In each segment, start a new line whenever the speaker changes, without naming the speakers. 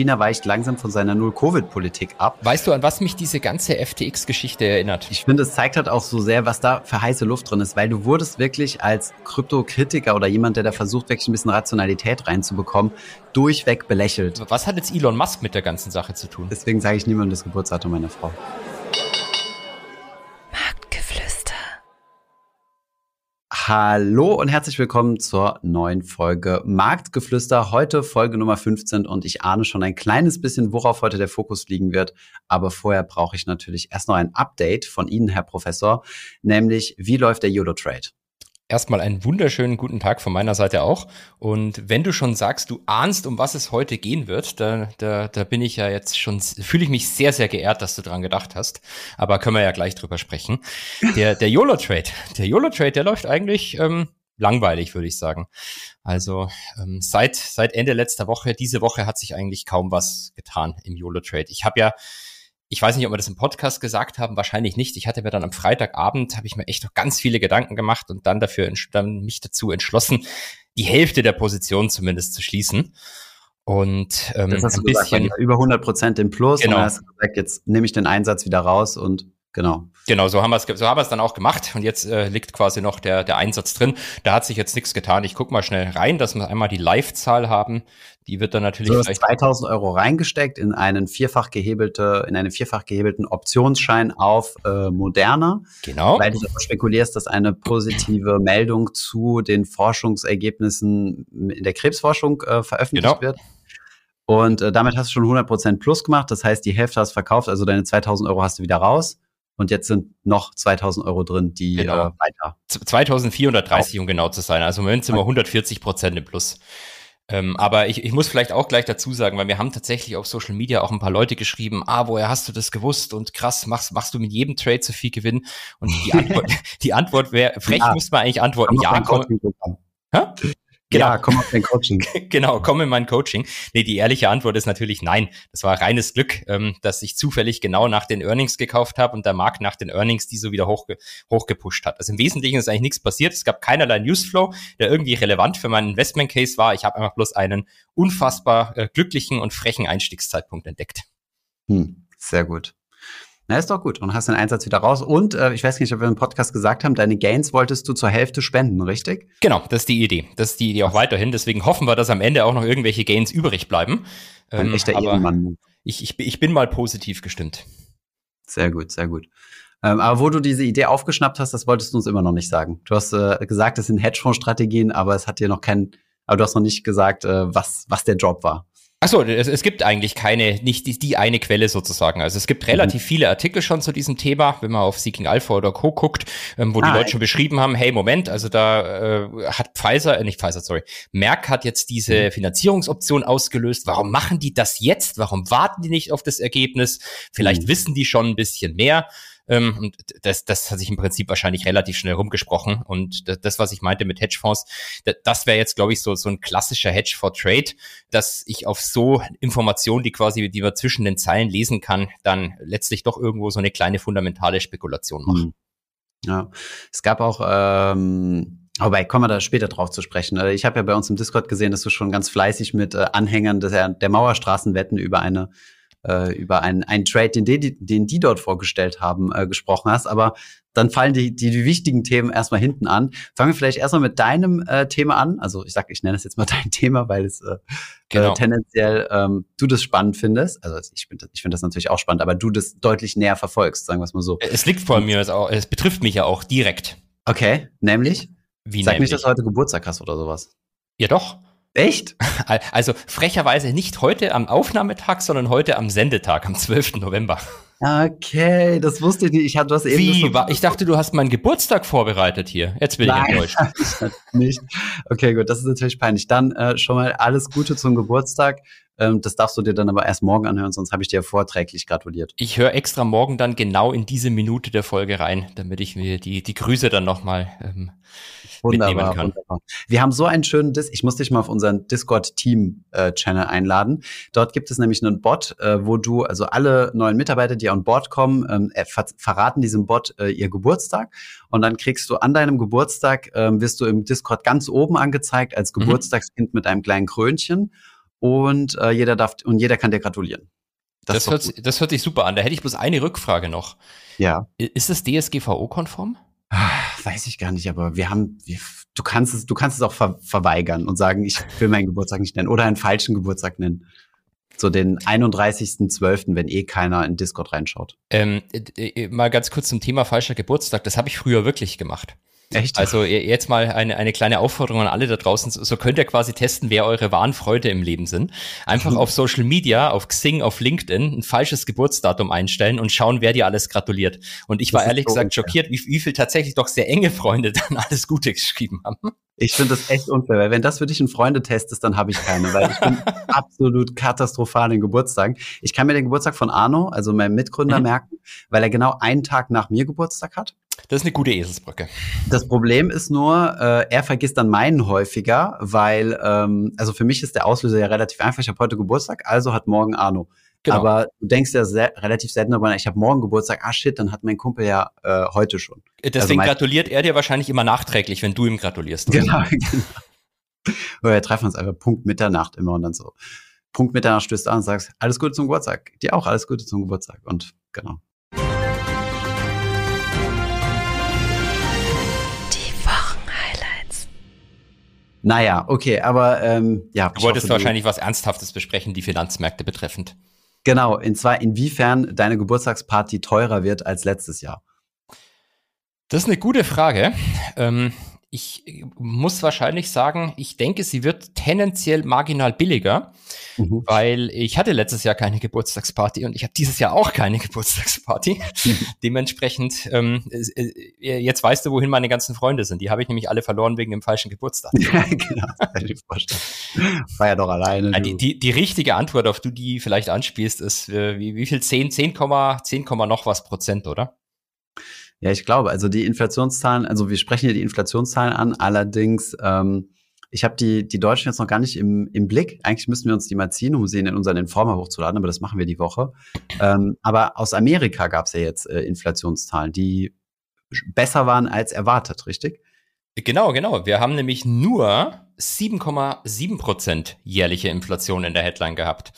China weicht langsam von seiner Null-Covid-Politik ab.
Weißt du, an was mich diese ganze FTX-Geschichte erinnert?
Ich finde, es zeigt halt auch so sehr, was da für heiße Luft drin ist, weil du wurdest wirklich als Kryptokritiker oder jemand, der da versucht, wirklich ein bisschen Rationalität reinzubekommen, durchweg belächelt.
Was hat jetzt Elon Musk mit der ganzen Sache zu tun?
Deswegen sage ich niemandem das Geburtsdatum meiner Frau. Hallo und herzlich willkommen zur neuen Folge Marktgeflüster. Heute Folge Nummer 15 und ich ahne schon ein kleines bisschen, worauf heute der Fokus liegen wird. Aber vorher brauche ich natürlich erst noch ein Update von Ihnen, Herr Professor, nämlich wie läuft der YOLO Trade?
Erstmal einen wunderschönen guten Tag von meiner Seite auch. Und wenn du schon sagst, du ahnst, um was es heute gehen wird, da, da, da bin ich ja jetzt schon, fühle ich mich sehr, sehr geehrt, dass du dran gedacht hast. Aber können wir ja gleich drüber sprechen. Der, der YOLO-Trade, der YOLO-Trade, der läuft eigentlich ähm, langweilig, würde ich sagen. Also ähm, seit, seit Ende letzter Woche, diese Woche hat sich eigentlich kaum was getan im YOLO-Trade. Ich habe ja ich weiß nicht, ob wir das im Podcast gesagt haben, wahrscheinlich nicht. Ich hatte mir dann am Freitagabend, habe ich mir echt noch ganz viele Gedanken gemacht und dann dafür dann mich dazu entschlossen, die Hälfte der Position zumindest zu schließen. Und ähm,
das hast du ein bisschen gesagt, über 100 Prozent im Plus. Genau. Gesagt, jetzt nehme ich den Einsatz wieder raus und Genau.
Genau, so haben wir es so haben wir es dann auch gemacht und jetzt äh, liegt quasi noch der der Einsatz drin. Da hat sich jetzt nichts getan. Ich guck mal schnell rein, dass wir einmal die Live-Zahl haben. Die wird dann natürlich.
Du hast 2000 Euro reingesteckt in einen vierfach gehebelte, in einen vierfach gehebelten Optionsschein auf äh, Moderna.
Genau.
Weil du spekulierst, dass eine positive Meldung zu den Forschungsergebnissen in der Krebsforschung äh, veröffentlicht genau. wird. Und äh, damit hast du schon 100% plus gemacht. Das heißt, die Hälfte hast verkauft, also deine 2000 Euro hast du wieder raus. Und jetzt sind noch 2000 Euro drin, die
genau. äh, weiter. 2430, um genau zu sein. Also im Moment sind wir 140 Prozent im Plus. Ähm, aber ich, ich muss vielleicht auch gleich dazu sagen, weil wir haben tatsächlich auf Social Media auch ein paar Leute geschrieben, ah, woher hast du das gewusst? Und krass, machst, machst du mit jedem Trade so viel Gewinn? Und die Antwort, die Antwort wäre, frech ja. müsste man eigentlich antworten, ja, komm. Hä?
Genau. Ja, komm auf dein Coaching.
genau, komm in mein Coaching. Nee, die ehrliche Antwort ist natürlich nein. Das war reines Glück, ähm, dass ich zufällig genau nach den Earnings gekauft habe und der Markt nach den Earnings die so wieder hochge hochgepusht hat. Also im Wesentlichen ist eigentlich nichts passiert. Es gab keinerlei Newsflow, der irgendwie relevant für meinen Investment Case war. Ich habe einfach bloß einen unfassbar äh, glücklichen und frechen Einstiegszeitpunkt entdeckt.
Hm, sehr gut. Na, ist doch gut. Und hast den Einsatz wieder raus. Und äh, ich weiß nicht, ob wir im Podcast gesagt haben, deine Gains wolltest du zur Hälfte spenden, richtig?
Genau, das ist die Idee. Das ist die Idee auch weiterhin. Deswegen hoffen wir, dass am Ende auch noch irgendwelche Gains übrig bleiben.
Ein ähm, echter Ehrenmann.
Ich, ich, ich bin mal positiv gestimmt.
Sehr gut, sehr gut. Ähm, aber wo du diese Idee aufgeschnappt hast, das wolltest du uns immer noch nicht sagen. Du hast äh, gesagt, es sind Hedgefonds-Strategien, aber es hat dir noch kein, aber du hast noch nicht gesagt, äh, was, was der Job war.
Achso, es, es gibt eigentlich keine, nicht die, die eine Quelle sozusagen. Also es gibt relativ mhm. viele Artikel schon zu diesem Thema, wenn man auf Seeking Alpha oder Co. guckt, ähm, wo ah, die Leute schon beschrieben haben, hey, Moment, also da äh, hat Pfizer, äh, nicht Pfizer, sorry, Merck hat jetzt diese mhm. Finanzierungsoption ausgelöst. Warum machen die das jetzt? Warum warten die nicht auf das Ergebnis? Vielleicht mhm. wissen die schon ein bisschen mehr. Ähm, und das, das hat sich im Prinzip wahrscheinlich relativ schnell rumgesprochen. Und das, was ich meinte mit Hedgefonds, das, wäre jetzt, glaube ich, so, so ein klassischer Hedge for Trade, dass ich auf so Informationen, die quasi, die man zwischen den Zeilen lesen kann, dann letztlich doch irgendwo so eine kleine fundamentale Spekulation mache. Mhm.
Ja, es gab auch ähm Wobei, kommen wir da später drauf zu sprechen. Äh, ich habe ja bei uns im Discord gesehen, dass du schon ganz fleißig mit äh, Anhängern der, der Mauerstraßenwetten über eine äh, über einen, einen Trade, den die, den die dort vorgestellt haben, äh, gesprochen hast. Aber dann fallen die, die, die wichtigen Themen erstmal hinten an. Fangen wir vielleicht erstmal mit deinem äh, Thema an. Also ich sag, ich nenne es jetzt mal dein Thema, weil es äh, genau. äh, tendenziell ähm, du das spannend findest. Also ich finde ich finde das natürlich auch spannend, aber du das deutlich näher verfolgst, sagen wir es mal so.
Es liegt vor mir, es, auch, es betrifft mich ja auch direkt.
Okay, nämlich? Wie Sag nämlich? nicht, dass du heute Geburtstag hast oder sowas.
Ja doch.
Echt?
Also frecherweise nicht heute am Aufnahmetag, sondern heute am Sendetag, am 12. November.
Okay, das wusste ich nicht. Ich hatte was
eben. Wie? So ich dachte, du hast meinen Geburtstag vorbereitet hier. Jetzt bin Nein, ich enttäuscht.
Ich nicht. Okay, gut, das ist natürlich peinlich. Dann äh, schon mal alles Gute zum Geburtstag. Ähm, das darfst du dir dann aber erst morgen anhören, sonst habe ich dir vorträglich gratuliert.
Ich höre extra morgen dann genau in diese Minute der Folge rein, damit ich mir die, die Grüße dann nochmal ähm, wunderbar, wunderbar.
Wir haben so einen schönen Dis ich muss dich mal auf unseren Discord-Team-Channel äh, einladen. Dort gibt es nämlich einen Bot, äh, wo du, also alle neuen Mitarbeiter, die an Bord kommen, ähm, ver verraten diesem Bot äh, ihr Geburtstag. Und dann kriegst du an deinem Geburtstag, ähm, wirst du im Discord ganz oben angezeigt als mhm. Geburtstagskind mhm. mit einem kleinen Krönchen. und äh, jeder darf und jeder kann dir gratulieren.
Das, das hört, das hört sich super an. Da hätte ich bloß eine Rückfrage noch.
Ja.
Ist das DSGVO-konform?
Ah, weiß ich gar nicht, aber wir haben, wir, du kannst es, du kannst es auch ver verweigern und sagen, ich will meinen Geburtstag nicht nennen oder einen falschen Geburtstag nennen. So den 31.12., wenn eh keiner in Discord reinschaut.
Ähm, äh, mal ganz kurz zum Thema falscher Geburtstag. Das habe ich früher wirklich gemacht.
Echt?
Also jetzt mal eine, eine kleine Aufforderung an alle da draußen. So könnt ihr quasi testen, wer eure wahren Freude im Leben sind. Einfach auf Social Media, auf Xing, auf LinkedIn ein falsches Geburtsdatum einstellen und schauen, wer dir alles gratuliert. Und ich war ehrlich so gesagt unfair. schockiert, wie, wie viel tatsächlich doch sehr enge Freunde dann alles Gute geschrieben haben.
Ich finde das echt unfair, weil wenn das für dich ein Freundetest ist, dann habe ich keine, weil ich bin absolut katastrophal in Geburtstagen. Ich kann mir den Geburtstag von Arno, also meinem Mitgründer, mhm. merken, weil er genau einen Tag nach mir Geburtstag hat.
Das ist eine gute Eselsbrücke.
Das Problem ist nur, äh, er vergisst dann meinen häufiger, weil, ähm, also für mich ist der Auslöser ja relativ einfach. Ich habe heute Geburtstag, also hat morgen Arno. Genau. Aber du denkst ja sehr, relativ selten darüber, ich habe morgen Geburtstag, ah shit, dann hat mein Kumpel ja äh, heute schon.
Deswegen also gratuliert er dir wahrscheinlich immer nachträglich, wenn du ihm gratulierst.
Oder? Genau, genau. Oder wir treffen uns einfach Punkt Mitternacht immer und dann so. Punkt Mitternacht stößt an und sagst, alles Gute zum Geburtstag. Dir auch alles Gute zum Geburtstag. Und genau. Naja, okay, aber ähm, ja.
Du wolltest hoffe, wahrscheinlich was Ernsthaftes besprechen, die Finanzmärkte betreffend.
Genau, und zwar inwiefern deine Geburtstagsparty teurer wird als letztes Jahr.
Das ist eine gute Frage. Ähm, ich muss wahrscheinlich sagen, ich denke, sie wird tendenziell marginal billiger, mhm. weil ich hatte letztes Jahr keine Geburtstagsparty und ich habe dieses Jahr auch keine Geburtstagsparty. Mhm. Dementsprechend, ähm, äh, jetzt weißt du, wohin meine ganzen Freunde sind. Die habe ich nämlich alle verloren wegen dem falschen Geburtstag. Ja, genau, kann ich
vorstellen. War ja doch alleine.
Die, die, die, richtige Antwort, auf die die vielleicht anspielst, ist, äh, wie, wie viel? 10, 10, 10, noch was Prozent, oder?
Ja, ich glaube, also die Inflationszahlen, also wir sprechen hier die Inflationszahlen an, allerdings, ähm, ich habe die, die Deutschen jetzt noch gar nicht im, im Blick. Eigentlich müssten wir uns die mal ziehen, um sie in unseren Informer hochzuladen, aber das machen wir die Woche. Ähm, aber aus Amerika gab es ja jetzt äh, Inflationszahlen, die besser waren als erwartet, richtig?
Genau, genau. Wir haben nämlich nur 7,7 Prozent jährliche Inflation in der Headline gehabt.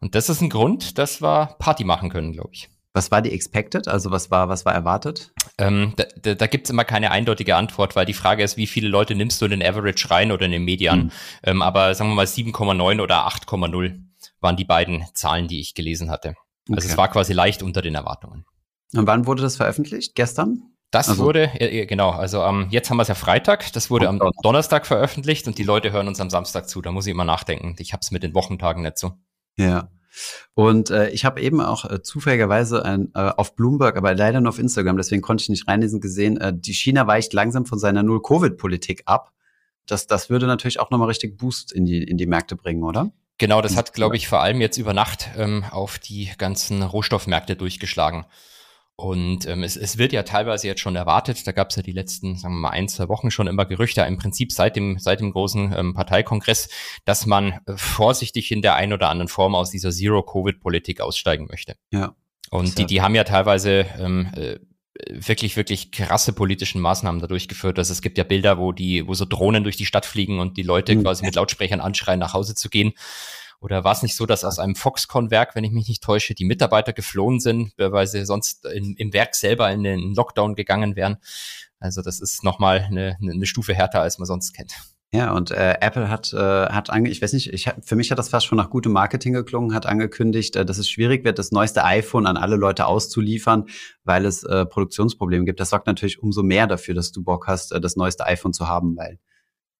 Und das ist ein Grund, dass wir Party machen können, glaube ich.
Was war die expected? Also was war, was war erwartet?
Ähm, da da, da gibt es immer keine eindeutige Antwort, weil die Frage ist, wie viele Leute nimmst du in den Average rein oder in den Median? Mhm. Ähm, aber sagen wir mal 7,9 oder 8,0 waren die beiden Zahlen, die ich gelesen hatte. Also okay. es war quasi leicht unter den Erwartungen.
Und wann wurde das veröffentlicht? Gestern?
Das also, wurde, äh, genau, also ähm, jetzt haben wir es ja Freitag, das wurde am Donnerstag veröffentlicht und die Leute hören uns am Samstag zu. Da muss ich immer nachdenken. Ich habe es mit den Wochentagen nicht so.
Ja. Und äh, ich habe eben auch äh, zufälligerweise ein, äh, auf Bloomberg, aber leider nur auf Instagram, deswegen konnte ich nicht reinlesen, gesehen, äh, die China weicht langsam von seiner Null-Covid-Politik ab. Das, das würde natürlich auch nochmal richtig Boost in die, in die Märkte bringen, oder?
Genau, das hat, glaube ich, vor allem jetzt über Nacht ähm, auf die ganzen Rohstoffmärkte durchgeschlagen. Und ähm, es, es wird ja teilweise jetzt schon erwartet, da gab es ja die letzten, sagen wir mal, ein, zwei Wochen schon immer Gerüchte, im Prinzip seit dem, seit dem großen ähm, Parteikongress, dass man äh, vorsichtig in der einen oder anderen Form aus dieser Zero-Covid-Politik aussteigen möchte.
Ja.
Und die, die haben ja teilweise ähm, äh, wirklich, wirklich krasse politischen Maßnahmen da durchgeführt. Also es gibt ja Bilder, wo die, wo so Drohnen durch die Stadt fliegen und die Leute mhm. quasi mit Lautsprechern anschreien, nach Hause zu gehen. Oder war es nicht so, dass aus einem Foxconn-Werk, wenn ich mich nicht täusche, die Mitarbeiter geflohen sind, weil sie sonst in, im Werk selber in den Lockdown gegangen wären? Also das ist nochmal eine, eine Stufe härter, als man sonst kennt.
Ja, und äh, Apple hat, äh, hat ange ich weiß nicht, ich, für mich hat das fast schon nach gutem Marketing geklungen, hat angekündigt, äh, dass es schwierig wird, das neueste iPhone an alle Leute auszuliefern, weil es äh, Produktionsprobleme gibt. Das sorgt natürlich umso mehr dafür, dass du Bock hast, äh, das neueste iPhone zu haben, weil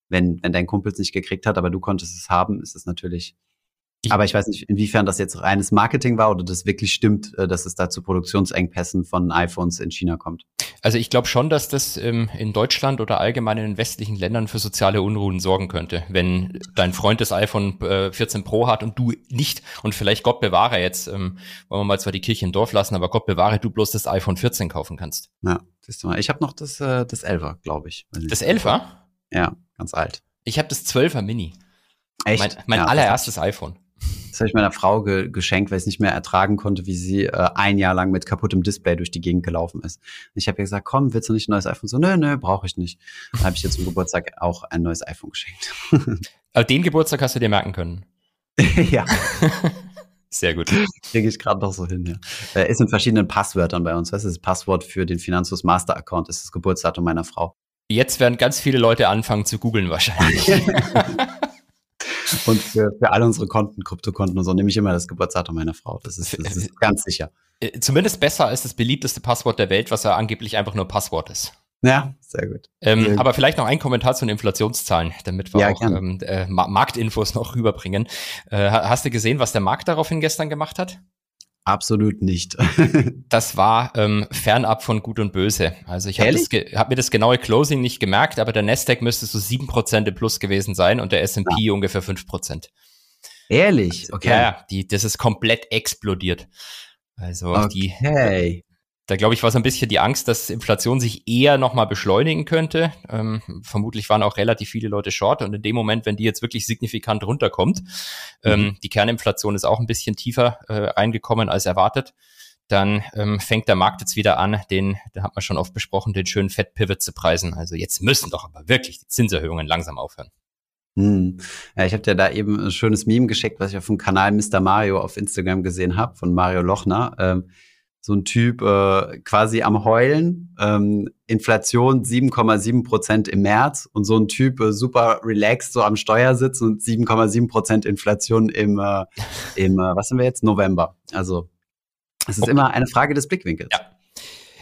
wenn, wenn dein Kumpel es nicht gekriegt hat, aber du konntest es haben, ist es natürlich aber ich weiß nicht, inwiefern das jetzt reines Marketing war oder das wirklich stimmt, äh, dass es da zu Produktionsengpässen von iPhones in China kommt.
Also ich glaube schon, dass das ähm, in Deutschland oder allgemein in den westlichen Ländern für soziale Unruhen sorgen könnte, wenn dein Freund das iPhone äh, 14 Pro hat und du nicht und vielleicht Gott bewahre jetzt, ähm, wollen wir mal zwar die Kirche im Dorf lassen, aber Gott bewahre, du bloß das iPhone 14 kaufen kannst.
Ja, siehst du mal. Ich habe noch das, äh, das 11er, glaube ich.
Das 11er?
Ja, ganz alt.
Ich habe das 12er Mini.
Echt?
Mein, mein ja, allererstes iPhone.
Das habe ich meiner Frau ge geschenkt, weil ich es nicht mehr ertragen konnte, wie sie äh, ein Jahr lang mit kaputtem Display durch die Gegend gelaufen ist. Und ich habe ihr gesagt, komm, willst du nicht ein neues iPhone? So, nö, nö, brauche ich nicht. Dann habe ich ihr zum Geburtstag auch ein neues iPhone geschenkt.
Aber den Geburtstag hast du dir merken können.
ja.
Sehr gut.
Kriege ich gerade noch so hin, ja. Äh, ist in verschiedenen Passwörtern bei uns. Was ist das Passwort für den Finanzus Master Account? Ist das Geburtsdatum meiner Frau.
Jetzt werden ganz viele Leute anfangen zu googeln wahrscheinlich.
Und für, für alle unsere Konten, Kryptokonten und so, nehme ich immer das Geburtsdatum meiner Frau. Das ist, das ist ganz sicher.
Äh, zumindest besser als das beliebteste Passwort der Welt, was ja angeblich einfach nur Passwort ist.
Ja, sehr gut.
Ähm, sehr aber vielleicht noch ein Kommentar zu den Inflationszahlen, damit wir ja, auch ähm, äh, Marktinfos noch rüberbringen. Äh, hast du gesehen, was der Markt daraufhin gestern gemacht hat?
Absolut nicht.
das war ähm, fernab von Gut und Böse. Also ich habe hab mir das genaue Closing nicht gemerkt, aber der Nasdaq müsste so sieben Prozent im Plus gewesen sein und der S&P ja. ungefähr fünf Prozent.
Ehrlich?
Okay. Ja, die, das ist komplett explodiert. Also okay. die, da glaube ich, war so ein bisschen die Angst, dass Inflation sich eher nochmal beschleunigen könnte. Ähm, vermutlich waren auch relativ viele Leute short und in dem Moment, wenn die jetzt wirklich signifikant runterkommt, ähm, mhm. ähm, die Kerninflation ist auch ein bisschen tiefer äh, reingekommen als erwartet, dann ähm, fängt der Markt jetzt wieder an, den, da hat man schon oft besprochen, den schönen Fett-Pivot zu preisen. Also jetzt müssen doch aber wirklich die Zinserhöhungen langsam aufhören.
Hm. Ja, ich habe dir da eben ein schönes Meme geschickt, was ich auf dem Kanal Mr. Mario auf Instagram gesehen habe, von Mario Lochner. Ähm, so ein Typ äh, quasi am Heulen, ähm, Inflation 7,7 Prozent im März und so ein Typ äh, super relaxed so am Steuersitz und 7,7 Prozent Inflation im, äh, im äh, was sind wir jetzt, November. Also es ist okay. immer eine Frage des Blickwinkels.
Ja.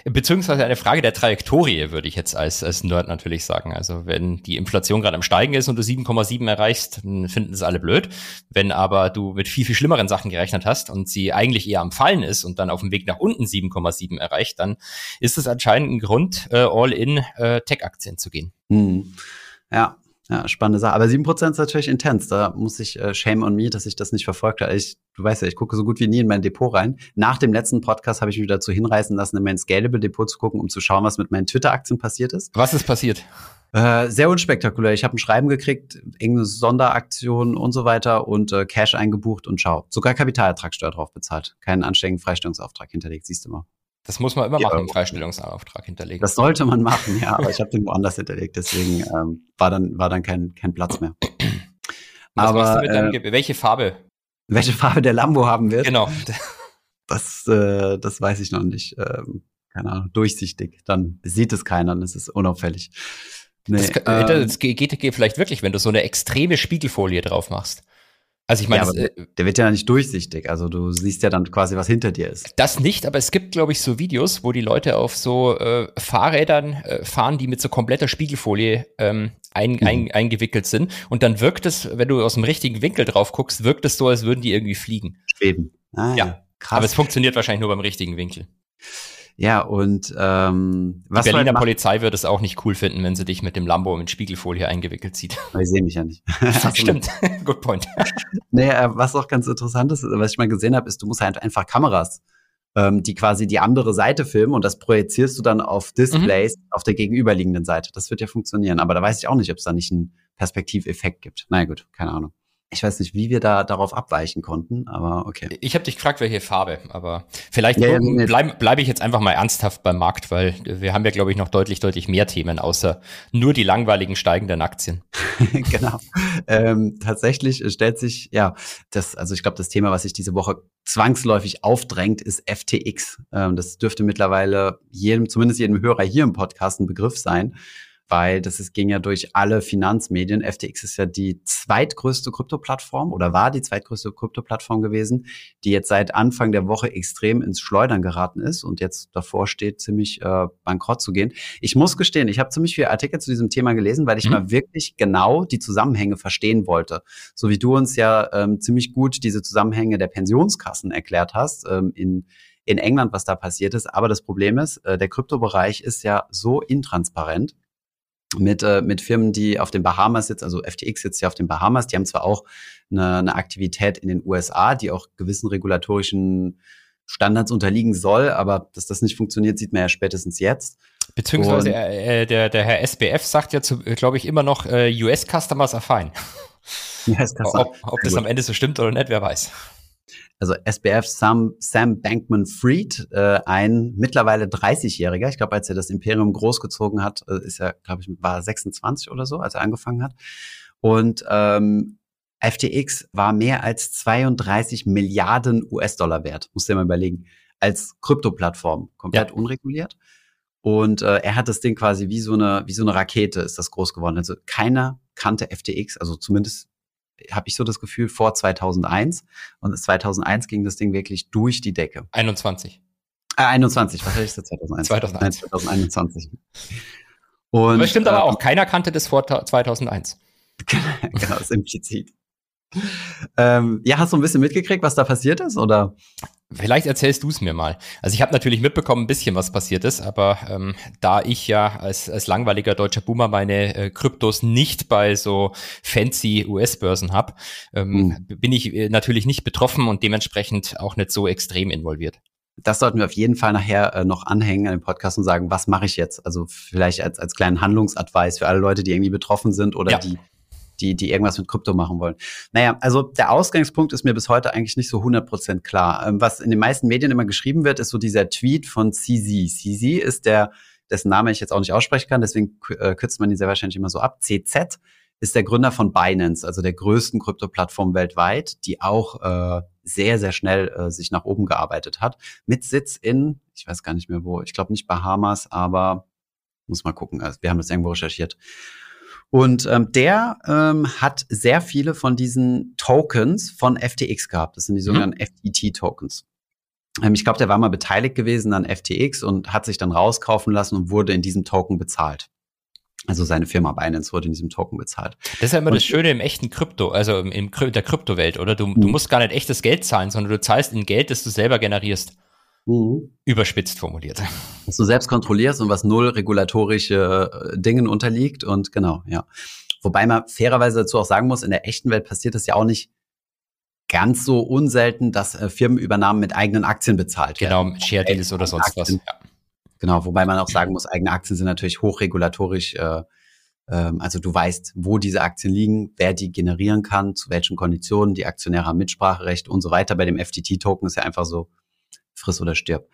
Beziehungsweise eine Frage der Trajektorie, würde ich jetzt als, als Nerd natürlich sagen. Also wenn die Inflation gerade am Steigen ist und du 7,7 erreichst, dann finden es alle blöd. Wenn aber du mit viel, viel schlimmeren Sachen gerechnet hast und sie eigentlich eher am Fallen ist und dann auf dem Weg nach unten 7,7 erreicht, dann ist es anscheinend ein Grund, äh, all in äh, Tech-Aktien zu gehen.
Hm. Ja, ja, spannende Sache. Aber 7% ist natürlich intens. Da muss ich äh, shame on me, dass ich das nicht verfolgt habe. Ich, du weißt ja, ich gucke so gut wie nie in mein Depot rein. Nach dem letzten Podcast habe ich mich dazu hinreißen lassen, in mein Scalable Depot zu gucken, um zu schauen, was mit meinen Twitter-Aktien passiert ist.
Was ist passiert?
Äh, sehr unspektakulär. Ich habe ein Schreiben gekriegt, irgendeine Sonderaktion und so weiter und äh, Cash eingebucht und schau. Sogar Kapitalertragssteuer drauf bezahlt. Keinen anständigen Freistellungsauftrag hinterlegt, siehst du mal.
Das muss man immer ja, machen, einen Freistellungsauftrag hinterlegen.
Das sollte man machen, ja, aber ich habe den woanders hinterlegt, deswegen ähm, war dann, war dann kein, kein Platz mehr.
Aber, äh, welche Farbe?
Welche Farbe der Lambo haben wird?
Genau.
Das, äh, das weiß ich noch nicht. Ähm, keine Ahnung, durchsichtig. Dann sieht es keiner, dann ist es unauffällig.
Nee, das, ähm, das geht, geht vielleicht wirklich, wenn du so eine extreme Spiegelfolie drauf machst.
Also ich meine, ja, äh, der wird ja nicht durchsichtig. Also du siehst ja dann quasi, was hinter dir ist.
Das nicht, aber es gibt, glaube ich, so Videos, wo die Leute auf so äh, Fahrrädern äh, fahren, die mit so kompletter Spiegelfolie ähm, ein, mhm. ein, eingewickelt sind. Und dann wirkt es, wenn du aus dem richtigen Winkel drauf guckst, wirkt es so, als würden die irgendwie fliegen.
Schweben.
Ah, ja. ja. Krass. Aber es funktioniert wahrscheinlich nur beim richtigen Winkel.
Ja, und ähm,
was Die Berliner Polizei würde es auch nicht cool finden, wenn sie dich mit dem Lambo mit Spiegelfolie eingewickelt sieht.
Ich sehe mich ja nicht.
Stimmt, good point.
nee, äh, was auch ganz interessant ist, was ich mal gesehen habe, ist, du musst halt einfach Kameras, ähm, die quasi die andere Seite filmen und das projizierst du dann auf Displays mhm. auf der gegenüberliegenden Seite. Das wird ja funktionieren, aber da weiß ich auch nicht, ob es da nicht einen Perspektiveffekt gibt. Na naja, gut, keine Ahnung. Ich weiß nicht, wie wir da darauf abweichen konnten, aber okay.
Ich habe dich gefragt, welche Farbe, aber vielleicht ja, ja, bleibe bleib ich jetzt einfach mal ernsthaft beim Markt, weil wir haben ja, glaube ich, noch deutlich, deutlich mehr Themen, außer nur die langweiligen steigenden Aktien.
genau. Ähm, tatsächlich stellt sich, ja, das, also ich glaube, das Thema, was sich diese Woche zwangsläufig aufdrängt, ist FTX. Ähm, das dürfte mittlerweile jedem, zumindest jedem Hörer hier im Podcast ein Begriff sein weil das ist, ging ja durch alle Finanzmedien. FTX ist ja die zweitgrößte Krypto-Plattform oder war die zweitgrößte Krypto-Plattform gewesen, die jetzt seit Anfang der Woche extrem ins Schleudern geraten ist und jetzt davor steht, ziemlich äh, bankrott zu gehen. Ich muss gestehen, ich habe ziemlich viele Artikel zu diesem Thema gelesen, weil ich mhm. mal wirklich genau die Zusammenhänge verstehen wollte. So wie du uns ja ähm, ziemlich gut diese Zusammenhänge der Pensionskassen erklärt hast ähm, in in England, was da passiert ist. Aber das Problem ist, äh, der Kryptobereich ist ja so intransparent, mit, äh, mit Firmen, die auf den Bahamas sitzen, also FTX sitzt ja auf den Bahamas, die haben zwar auch eine, eine Aktivität in den USA, die auch gewissen regulatorischen Standards unterliegen soll, aber dass das nicht funktioniert, sieht man ja spätestens jetzt.
Beziehungsweise äh, der, der Herr SBF sagt ja, glaube ich, immer noch, äh, US-Customers are fine. Yes, ob, ob das am Ende so stimmt oder nicht, wer weiß
also SBF Sam, Sam Bankman Fried, äh, ein mittlerweile 30-Jähriger, ich glaube, als er das Imperium großgezogen hat, äh, ist er, glaube ich, war 26 oder so, als er angefangen hat. Und ähm, FTX war mehr als 32 Milliarden US-Dollar wert, musst du dir mal überlegen, als Krypto-Plattform, komplett ja. unreguliert. Und äh, er hat das Ding quasi wie so eine wie so eine Rakete ist das groß geworden. Also keiner kannte FTX, also zumindest habe ich so das Gefühl vor 2001 und 2001 ging das Ding wirklich durch die Decke.
21.
Äh, 21, was hatte ich gesagt? 2001.
2001. Nein,
2021.
Und, aber stimmt äh, aber auch, keiner kannte das vor 2001.
genau, ist implizit. Ähm, ja, hast du ein bisschen mitgekriegt, was da passiert ist, oder?
Vielleicht erzählst du es mir mal. Also ich habe natürlich mitbekommen, ein bisschen was passiert ist, aber ähm, da ich ja als, als langweiliger deutscher Boomer meine äh, Kryptos nicht bei so fancy US-Börsen habe, ähm, mhm. bin ich äh, natürlich nicht betroffen und dementsprechend auch nicht so extrem involviert.
Das sollten wir auf jeden Fall nachher äh, noch anhängen an dem Podcast und sagen, was mache ich jetzt? Also vielleicht als, als kleinen Handlungsadvice für alle Leute, die irgendwie betroffen sind oder ja. die die, die irgendwas mit Krypto machen wollen. Naja, also der Ausgangspunkt ist mir bis heute eigentlich nicht so 100% klar. Ähm, was in den meisten Medien immer geschrieben wird, ist so dieser Tweet von CZ. CZ ist der, dessen Name ich jetzt auch nicht aussprechen kann, deswegen äh, kürzt man ihn sehr wahrscheinlich immer so ab. CZ ist der Gründer von Binance, also der größten Krypto-Plattform weltweit, die auch äh, sehr, sehr schnell äh, sich nach oben gearbeitet hat. Mit Sitz in, ich weiß gar nicht mehr wo, ich glaube nicht Bahamas, aber muss mal gucken, also wir haben das irgendwo recherchiert. Und ähm, der ähm, hat sehr viele von diesen Tokens von FTX gehabt. Das sind die mhm. sogenannten mhm. FTT-Tokens. Ähm, ich glaube, der war mal beteiligt gewesen an FTX und hat sich dann rauskaufen lassen und wurde in diesem Token bezahlt. Also seine Firma Binance wurde in diesem Token bezahlt.
Das ist ja immer und, das Schöne im echten Krypto, also im der Kryptowelt, oder? Du, du mhm. musst gar nicht echtes Geld zahlen, sondern du zahlst in Geld, das du selber generierst. Mhm. Überspitzt formuliert.
Was du selbst kontrollierst und was null regulatorische äh, Dingen unterliegt und genau, ja. Wobei man fairerweise dazu auch sagen muss, in der echten Welt passiert das ja auch nicht ganz so unselten, dass äh, Firmenübernahmen mit eigenen Aktien bezahlt
werden. Genau, Share Deals oder sonst Aktien. was. Ja.
Genau, wobei man auch sagen muss, eigene Aktien sind natürlich hochregulatorisch. Äh, ähm, also du weißt, wo diese Aktien liegen, wer die generieren kann, zu welchen Konditionen, die Aktionäre haben Mitspracherecht und so weiter. Bei dem FTT-Token ist ja einfach so, friss oder stirb.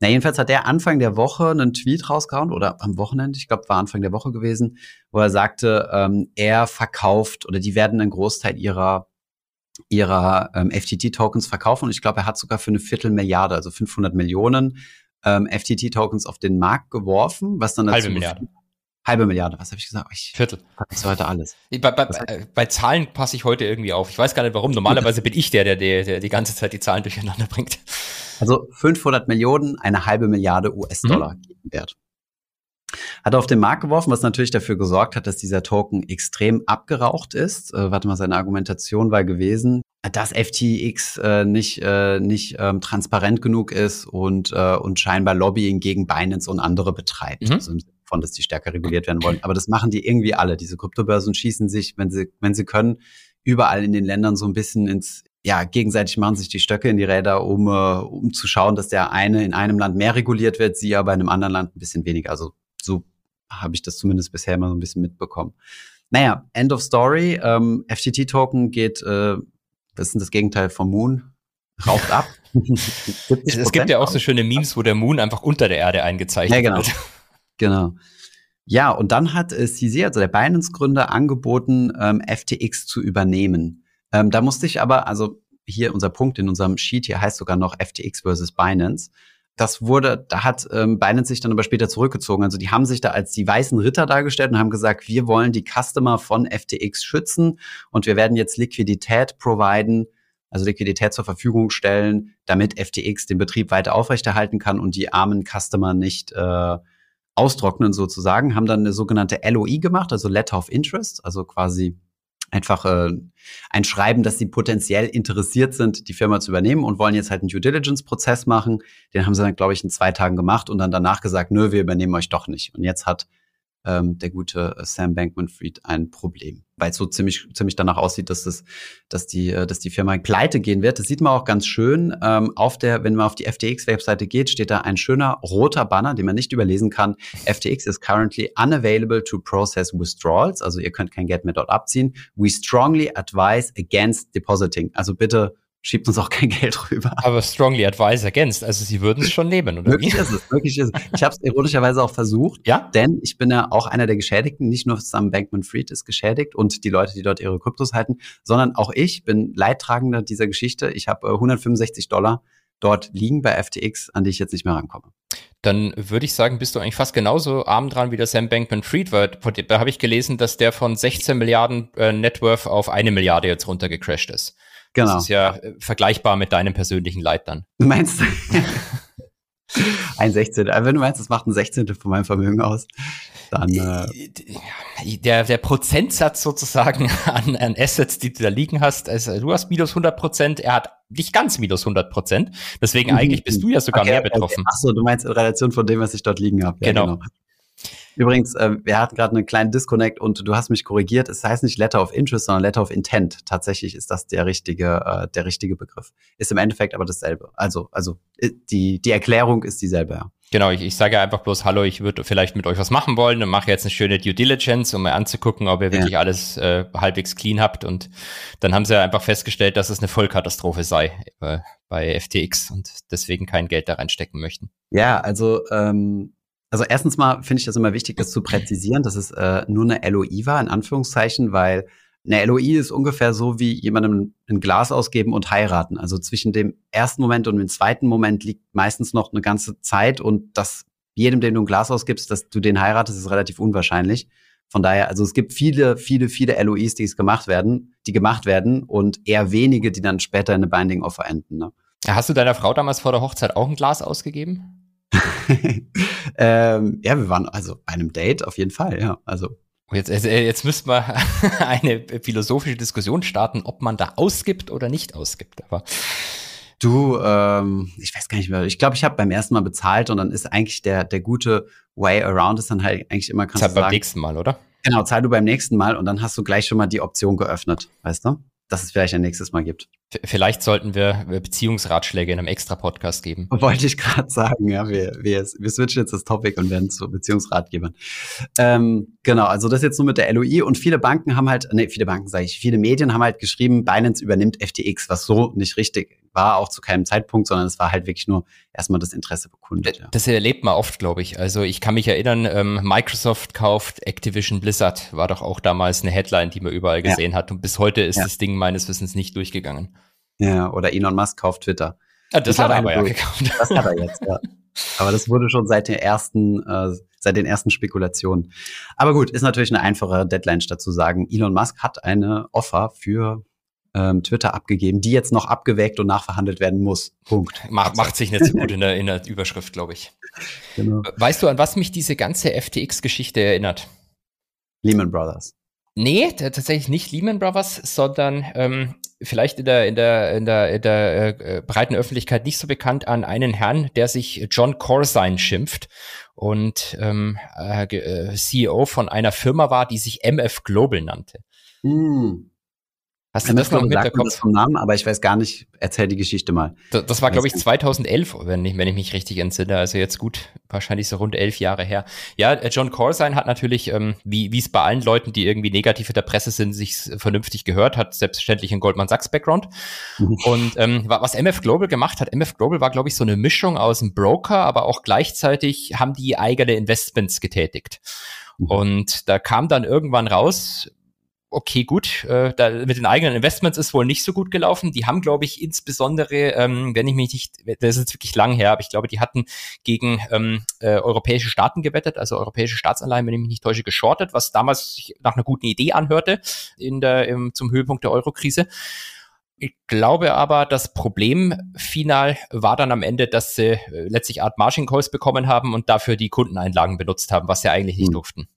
Na, jedenfalls hat der Anfang der Woche einen Tweet rausgehauen oder am Wochenende, ich glaube, war Anfang der Woche gewesen, wo er sagte, ähm, er verkauft oder die werden einen Großteil ihrer ihrer ähm, FTT-Tokens verkaufen und ich glaube, er hat sogar für eine Viertelmilliarde, also 500 Millionen ähm, FTT-Tokens auf den Markt geworfen, was dann
dazu halbe Milliarde.
Halbe Milliarde, was habe ich gesagt? Ich
Viertel.
Ich heute alles.
Bei, bei, bei, bei Zahlen passe ich heute irgendwie auf. Ich weiß gar nicht warum. Normalerweise bin ich der, der, der, der die ganze Zeit die Zahlen durcheinander bringt.
Also 500 Millionen, eine halbe Milliarde US-Dollar mhm. wert. Hat er auf den Markt geworfen, was natürlich dafür gesorgt hat, dass dieser Token extrem abgeraucht ist. Äh, warte mal, seine Argumentation war gewesen, dass FTX äh, nicht, äh, nicht ähm, transparent genug ist und, äh, und scheinbar Lobbying gegen Binance und andere betreibt. Mhm. Also im Sinne von, dass die stärker reguliert werden wollen. Aber das machen die irgendwie alle. Diese Kryptobörsen schießen sich, wenn sie, wenn sie können, überall in den Ländern so ein bisschen ins, ja, gegenseitig machen sich die Stöcke in die Räder, um, äh, um zu schauen, dass der eine in einem Land mehr reguliert wird, sie aber in einem anderen Land ein bisschen weniger. Also so habe ich das zumindest bisher immer so ein bisschen mitbekommen. Naja, End of Story. Ähm, FTT-Token geht, äh, was ist denn das Gegenteil vom Moon? Raucht ab.
es gibt ja auch so schöne Memes, wo der Moon einfach unter der Erde eingezeichnet
ja, genau.
wird.
Genau. Ja, und dann hat äh, CZ, also der Binance-Gründer, angeboten, ähm, FTX zu übernehmen. Ähm, da musste ich aber, also hier unser Punkt in unserem Sheet hier heißt sogar noch FTX versus Binance. Das wurde, da hat ähm, Binance sich dann aber später zurückgezogen. Also die haben sich da als die weißen Ritter dargestellt und haben gesagt, wir wollen die Customer von FTX schützen und wir werden jetzt Liquidität providen, also Liquidität zur Verfügung stellen, damit FTX den Betrieb weiter aufrechterhalten kann und die armen Customer nicht äh, austrocknen sozusagen, haben dann eine sogenannte LOI gemacht, also Letter of Interest, also quasi einfach äh, ein Schreiben, dass sie potenziell interessiert sind, die Firma zu übernehmen und wollen jetzt halt einen Due Diligence-Prozess machen. Den haben sie dann, glaube ich, in zwei Tagen gemacht und dann danach gesagt, nö, wir übernehmen euch doch nicht. Und jetzt hat ähm, der gute Sam Bankman-Fried ein Problem, weil es so ziemlich ziemlich danach aussieht, dass das, dass die, äh, dass die Firma pleite gehen wird. Das sieht man auch ganz schön ähm, auf der, wenn man auf die FTX-Webseite geht, steht da ein schöner roter Banner, den man nicht überlesen kann. FTX is currently unavailable to process withdrawals, also ihr könnt kein Geld mehr dort abziehen. We strongly advise against depositing. Also bitte schiebt uns auch kein Geld rüber.
Aber strongly advise against. Also sie würden es schon nehmen, oder?
Wirklich ist es, wirklich ist es. Ich habe es ironischerweise auch versucht,
ja?
denn ich bin ja auch einer der Geschädigten. Nicht nur Sam Bankman-Fried ist geschädigt und die Leute, die dort ihre Kryptos halten, sondern auch ich bin Leidtragender dieser Geschichte. Ich habe äh, 165 Dollar dort liegen bei FTX, an die ich jetzt nicht mehr rankomme.
Dann würde ich sagen, bist du eigentlich fast genauso arm dran wie der Sam Bankman-Fried, weil da habe ich gelesen, dass der von 16 Milliarden äh, Networth auf eine Milliarde jetzt runtergecrashed ist. Genau. Das ist ja äh, vergleichbar mit deinem persönlichen Leid dann.
Du meinst? ein Sechzehntel. Also wenn du meinst, das macht ein Sechzehntel von meinem Vermögen aus, dann. Äh,
der, der Prozentsatz sozusagen an, an Assets, die du da liegen hast, also du hast minus 100 Prozent, er hat nicht ganz minus 100 Prozent. Deswegen mhm. eigentlich bist du ja sogar okay, mehr betroffen.
Okay. Ach so, du meinst in Relation von dem, was ich dort liegen habe.
Ja, genau. genau.
Übrigens, äh, wir hatten gerade einen kleinen Disconnect und du hast mich korrigiert. Es heißt nicht Letter of Interest, sondern Letter of Intent. Tatsächlich ist das der richtige, äh, der richtige Begriff. Ist im Endeffekt aber dasselbe. Also, also äh, die, die Erklärung ist dieselbe, ja.
Genau, ich, ich sage einfach bloß, hallo, ich würde vielleicht mit euch was machen wollen und mache jetzt eine schöne Due Diligence, um mir anzugucken, ob ihr wirklich ja. alles äh, halbwegs clean habt. Und dann haben sie einfach festgestellt, dass es eine Vollkatastrophe sei äh, bei FTX und deswegen kein Geld da reinstecken möchten.
Ja, also ähm, also erstens mal finde ich das immer wichtig, das zu präzisieren, dass es äh, nur eine LOI war, in Anführungszeichen, weil eine LOI ist ungefähr so wie jemandem ein Glas ausgeben und heiraten. Also zwischen dem ersten Moment und dem zweiten Moment liegt meistens noch eine ganze Zeit und das jedem, dem du ein Glas ausgibst, dass du den heiratest, ist relativ unwahrscheinlich. Von daher, also es gibt viele, viele, viele LOIs, die es gemacht werden, die gemacht werden und eher wenige, die dann später in eine Binding Offer enden. Ne?
Hast du deiner Frau damals vor der Hochzeit auch ein Glas ausgegeben?
ähm, ja, wir waren also bei einem Date auf jeden Fall, ja. Also.
Jetzt, jetzt müssten wir eine philosophische Diskussion starten, ob man da ausgibt oder nicht ausgibt. Aber
Du, ähm, ich weiß gar nicht mehr. Ich glaube, ich habe beim ersten Mal bezahlt und dann ist eigentlich der, der gute Way around ist dann halt eigentlich immer,
kannst Zahl du sagen. beim nächsten Mal, oder?
Genau, zahl du beim nächsten Mal und dann hast du gleich schon mal die Option geöffnet, weißt du? dass es vielleicht ein nächstes Mal gibt.
Vielleicht sollten wir Beziehungsratschläge in einem extra Podcast geben.
Wollte ich gerade sagen, ja, wir, wir, wir switchen jetzt das Topic und werden zu Beziehungsratgebern. Ähm, genau, also das jetzt nur mit der LOI und viele Banken haben halt, nee, viele Banken sage ich, viele Medien haben halt geschrieben, Binance übernimmt FTX, was so nicht richtig war auch zu keinem Zeitpunkt, sondern es war halt wirklich nur erstmal das Interesse bekundet. Ja.
Das erlebt man oft, glaube ich. Also ich kann mich erinnern, ähm, Microsoft kauft Activision Blizzard, war doch auch damals eine Headline, die man überall gesehen ja. hat. Und bis heute ist ja. das Ding meines Wissens nicht durchgegangen.
Ja, oder Elon Musk kauft Twitter.
Ah, das hat er aber ja gekauft.
Das hat er jetzt, ja. Aber das wurde schon seit den ersten, äh, seit den ersten Spekulationen. Aber gut, ist natürlich eine einfache Deadline, statt zu sagen, Elon Musk hat eine Offer für ähm, Twitter abgegeben, die jetzt noch abgewägt und nachverhandelt werden muss. Punkt.
Macht, macht sich nicht so gut in der, in der Überschrift, glaube ich. Genau. Weißt du, an was mich diese ganze FTX-Geschichte erinnert?
Lehman Brothers.
Nee, tatsächlich nicht Lehman Brothers, sondern ähm, vielleicht in der, in der, in der, in der äh, breiten Öffentlichkeit nicht so bekannt an einen Herrn, der sich John Corzine schimpft und ähm, äh, äh CEO von einer Firma war, die sich MF Global nannte.
Mm. Hast du das noch im Hinterkopf? vom Namen, aber ich weiß gar nicht. Erzähl die Geschichte mal.
Das, das war, glaube ich, 2011, wenn ich, wenn ich mich richtig entsinne. Also jetzt gut, wahrscheinlich so rund elf Jahre her. Ja, äh, John Corzine hat natürlich, ähm, wie es bei allen Leuten, die irgendwie negativ in der Presse sind, sich vernünftig gehört, hat selbstverständlich einen Goldman Sachs Background. Mhm. Und ähm, was MF Global gemacht hat, MF Global war, glaube ich, so eine Mischung aus einem Broker, aber auch gleichzeitig haben die eigene Investments getätigt. Mhm. Und da kam dann irgendwann raus, okay, gut, äh, da, mit den eigenen Investments ist wohl nicht so gut gelaufen. Die haben, glaube ich, insbesondere, ähm, wenn ich mich nicht, das ist jetzt wirklich lang her, aber ich glaube, die hatten gegen ähm, äh, europäische Staaten gewettet, also europäische Staatsanleihen, wenn ich mich nicht täusche, geschortet, was damals nach einer guten Idee anhörte in der, im, zum Höhepunkt der Eurokrise. Ich glaube aber, das Problem final war dann am Ende, dass sie äh, letztlich Art Margin Calls bekommen haben und dafür die Kundeneinlagen benutzt haben, was sie eigentlich nicht mhm. durften.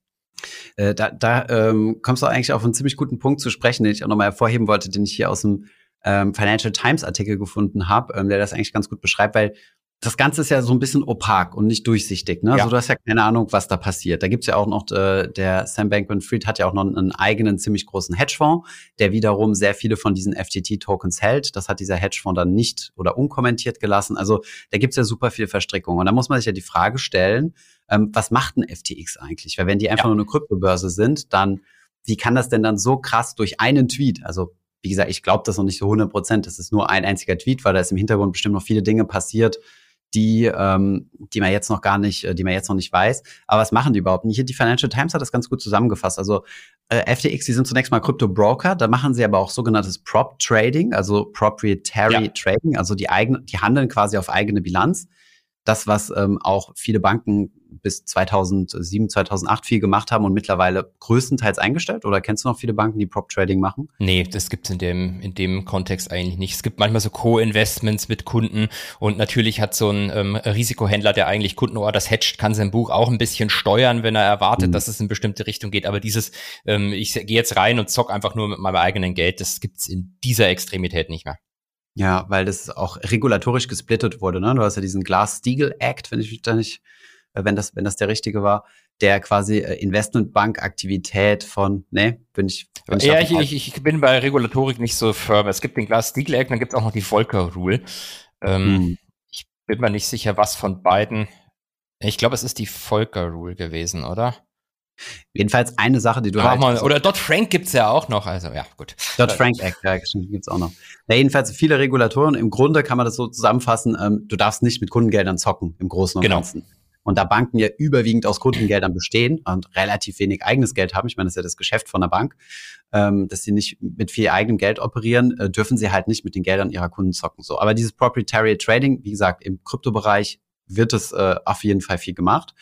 Äh, da da ähm, kommst du eigentlich auf einen ziemlich guten Punkt zu sprechen, den ich auch nochmal hervorheben wollte, den ich hier aus dem ähm, Financial Times Artikel gefunden habe, ähm, der das eigentlich ganz gut beschreibt, weil das Ganze ist ja so ein bisschen opak und nicht durchsichtig. Ne? Ja. Also du hast ja keine Ahnung, was da passiert. Da gibt's ja auch noch, äh, der Sam Bankman-Fried hat ja auch noch einen eigenen ziemlich großen Hedgefonds, der wiederum sehr viele von diesen FTT-Tokens hält. Das hat dieser Hedgefonds dann nicht oder unkommentiert gelassen. Also da gibt's ja super viel Verstrickung. Und da muss man sich ja die Frage stellen, ähm, was macht ein FTX eigentlich? Weil wenn die einfach ja. nur eine Kryptobörse sind, dann wie kann das denn dann so krass durch einen Tweet, also wie gesagt, ich glaube das noch nicht so 100 Prozent. Das ist nur ein einziger Tweet, weil da ist im Hintergrund bestimmt noch viele Dinge passiert, die, ähm, die man jetzt noch gar nicht, äh, die man jetzt noch nicht weiß. Aber was machen die überhaupt nicht? Hier die Financial Times hat das ganz gut zusammengefasst. Also äh, FTX, die sind zunächst mal Crypto Broker, da machen sie aber auch sogenanntes Prop Trading, also Proprietary ja. Trading, also die eigene, die handeln quasi auf eigene Bilanz das, was ähm, auch viele Banken bis 2007, 2008 viel gemacht haben und mittlerweile größtenteils eingestellt? Oder kennst du noch viele Banken, die Prop Trading machen?
Nee, das gibt's in dem, in dem Kontext eigentlich nicht. Es gibt manchmal so Co-Investments mit Kunden und natürlich hat so ein ähm, Risikohändler, der eigentlich Kundenorders hedgt, kann sein Buch auch ein bisschen steuern, wenn er erwartet, mhm. dass es in bestimmte Richtung geht. Aber dieses, ähm, ich gehe jetzt rein und zock einfach nur mit meinem eigenen Geld, das gibt's in dieser Extremität nicht mehr.
Ja, weil das auch regulatorisch gesplittet wurde. Ne? Du hast ja diesen Glass-Steagall Act, wenn ich da nicht, äh, wenn das, wenn das der richtige war, der quasi äh, Investmentbankaktivität von, ne, bin ich. Bin
ich ja, ich, ich, ich bin bei Regulatorik nicht so firm. Es gibt den Glass-Steagall Act, dann gibt es auch noch die Volcker Rule. Ähm, hm. Ich bin mir nicht sicher, was von beiden. Ich glaube, es ist die Volcker Rule gewesen, oder?
Jedenfalls eine Sache, die du
halt. Mal, oder Dodd-Frank gibt's ja auch noch, also ja, gut.
Dodd-Frank Act, ja, gibt's auch noch. Ja, jedenfalls viele Regulatoren. Im Grunde kann man das so zusammenfassen, ähm, du darfst nicht mit Kundengeldern zocken, im Großen und genau. Ganzen. Und da Banken ja überwiegend aus Kundengeldern bestehen und relativ wenig eigenes Geld haben, ich meine, das ist ja das Geschäft von der Bank, ähm, dass sie nicht mit viel eigenem Geld operieren, äh, dürfen sie halt nicht mit den Geldern ihrer Kunden zocken. So, aber dieses Proprietary Trading, wie gesagt, im Kryptobereich wird es äh, auf jeden Fall viel gemacht.